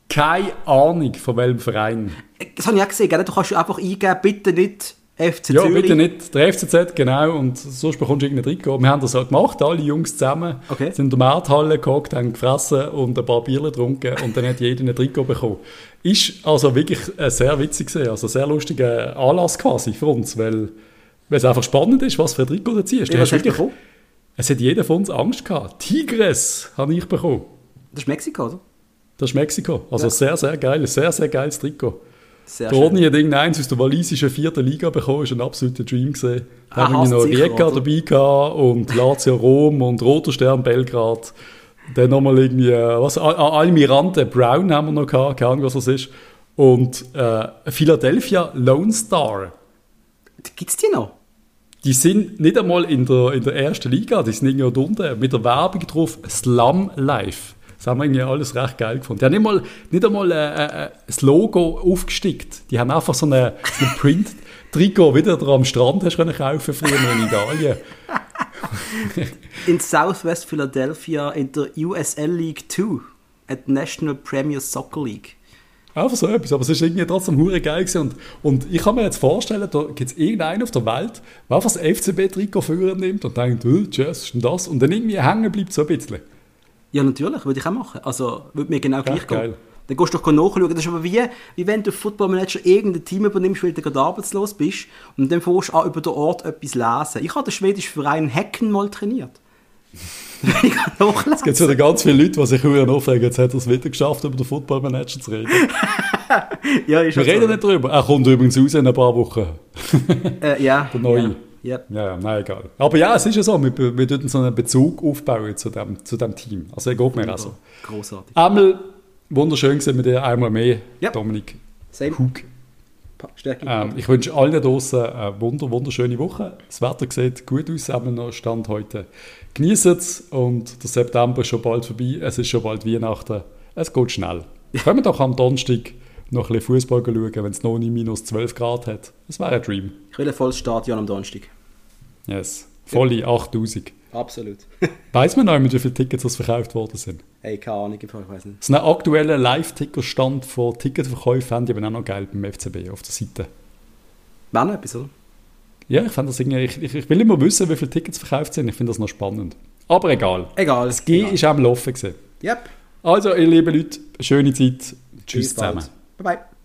Speaker 2: keine Ahnung von welchem Verein.
Speaker 1: Das habe ich auch gesehen, gell? du kannst einfach eingeben, bitte nicht FC
Speaker 2: Ja,
Speaker 1: Zürich.
Speaker 2: bitte nicht der FCZ, genau, und sonst bekommst du irgendein Trikot. Wir haben das halt gemacht, alle Jungs zusammen,
Speaker 1: Okay.
Speaker 2: sind in der Markthalle gehockt, haben gefressen und ein paar Bierchen getrunken und dann hat jeder ein Trikot bekommen. Ist also wirklich sehr witzig gewesen, also sehr lustiger Anlass quasi für uns, weil, weil es einfach spannend ist, was für ein Trikot du ziehst.
Speaker 1: Ja,
Speaker 2: Du hast wirklich,
Speaker 1: bekommen?
Speaker 2: es hat jeder von uns Angst gehabt. Tigres habe ich bekommen.
Speaker 1: Das ist Mexiko, oder?
Speaker 2: Das ist Mexiko. Also
Speaker 1: Ja.
Speaker 2: sehr, sehr geil, sehr, sehr geiles Trikot.
Speaker 1: Sehr
Speaker 2: Der Rodney hat irgendeins aus der walisischen vierten Liga bekommen, ist ein absoluter Dream gesehen. Da haben wir noch Rijeka dabei gehabt und Lazio Rom und Roter Stern Belgrad. Dann nochmal irgendwie, äh, was, Al- Al- Almirante Brown haben wir noch gehabt, keine Ahnung, was das ist. Und äh, Philadelphia Lone Star.
Speaker 1: Gibt es die noch?
Speaker 2: Die sind nicht einmal in der, in der ersten Liga, die sind irgendwie unten mit der Werbung drauf Slum Life. Das haben wir irgendwie alles recht geil gefunden. Die haben nicht, mal, nicht einmal äh, äh, das Logo aufgestickt. Die haben einfach so eine, so eine Print-Trikot, wie du da am Strand hast können kaufen früher in Italien.
Speaker 1: In Southwest Philadelphia in der USL League 2, at National Premier Soccer League.
Speaker 2: Einfach so etwas, aber es ist irgendwie trotzdem hure geil gewesen. Und, und ich kann mir jetzt vorstellen, da gibt es irgendeinen auf der Welt, der einfach das FCB-Trikot führen nimmt und denkt, oh, Jazz, ist denn das? Und dann irgendwie hängen bleibt so ein bisschen.
Speaker 1: Ja, natürlich, würde ich auch machen. Also, würde mir genau gleich gehen.
Speaker 2: geil.
Speaker 1: Dann gehst du doch nachschauen. Das ist aber wie, wie wenn du Football Manager irgendein Team übernimmst, weil du gerade arbeitslos bist und dann fährst du an über den Ort etwas lesen. Ich habe den schwedischen Verein Hecken mal trainiert. ich.
Speaker 2: Es gibt wieder ganz viele Leute, die sich hure aufregen. Jetzt hat er es wieder geschafft, über den Football Manager zu reden.
Speaker 1: ja,
Speaker 2: Wir reden
Speaker 1: so.
Speaker 2: nicht drüber. Er kommt übrigens raus in ein paar Wochen.
Speaker 1: Äh, ja.
Speaker 2: Der neue.
Speaker 1: Ja. Ja.
Speaker 2: Ja, ja, nein, egal. Aber ja, es ist ja so, wir, wir tun so einen Bezug aufbauen zu dem, zu dem Team. Also, er geht mir auch so.
Speaker 1: Großartig.
Speaker 2: Einmal wunderschön gesehen mit dir, einmal mehr,
Speaker 1: Ja.
Speaker 2: Dominik
Speaker 1: Same.
Speaker 2: Hug. Ähm, ich wünsche allen draußen eine wunder, wunderschöne Woche. Das Wetter sieht gut aus, haben wir noch Stand heute. Genießt es und der September ist schon bald vorbei. Es ist schon bald Weihnachten. Es geht schnell. Können wir doch am Donnerstag noch ein bisschen Fußball schauen, wenn es noch nicht minus 12 Grad hat. Das wäre ein Dream.
Speaker 1: Ich will ein volles Stadion am Donnerstag.
Speaker 2: Yes. Volle 8000.
Speaker 1: Absolut.
Speaker 2: Weiß man noch, wie viele Tickets das verkauft worden sind?
Speaker 1: hey, keine Ahnung, ich weiß nicht.
Speaker 2: So einen aktuellen Live-Ticker-Stand von Ticketverkäufen haben die aber auch noch geil beim FCB auf der Seite.
Speaker 1: Noch etwas, oder?
Speaker 2: Ja, ich, das irgendwie, ich, ich, ich will immer wissen, wie viele Tickets verkauft sind. Ich finde das noch spannend. Aber egal.
Speaker 1: Egal.
Speaker 2: Das G
Speaker 1: egal.
Speaker 2: ist auch am Laufen. Gewesen.
Speaker 1: Yep.
Speaker 2: Also, ihr lieben Leute, schöne Zeit. Tschüss
Speaker 1: Bis bald.
Speaker 2: zusammen.
Speaker 1: Bye bye.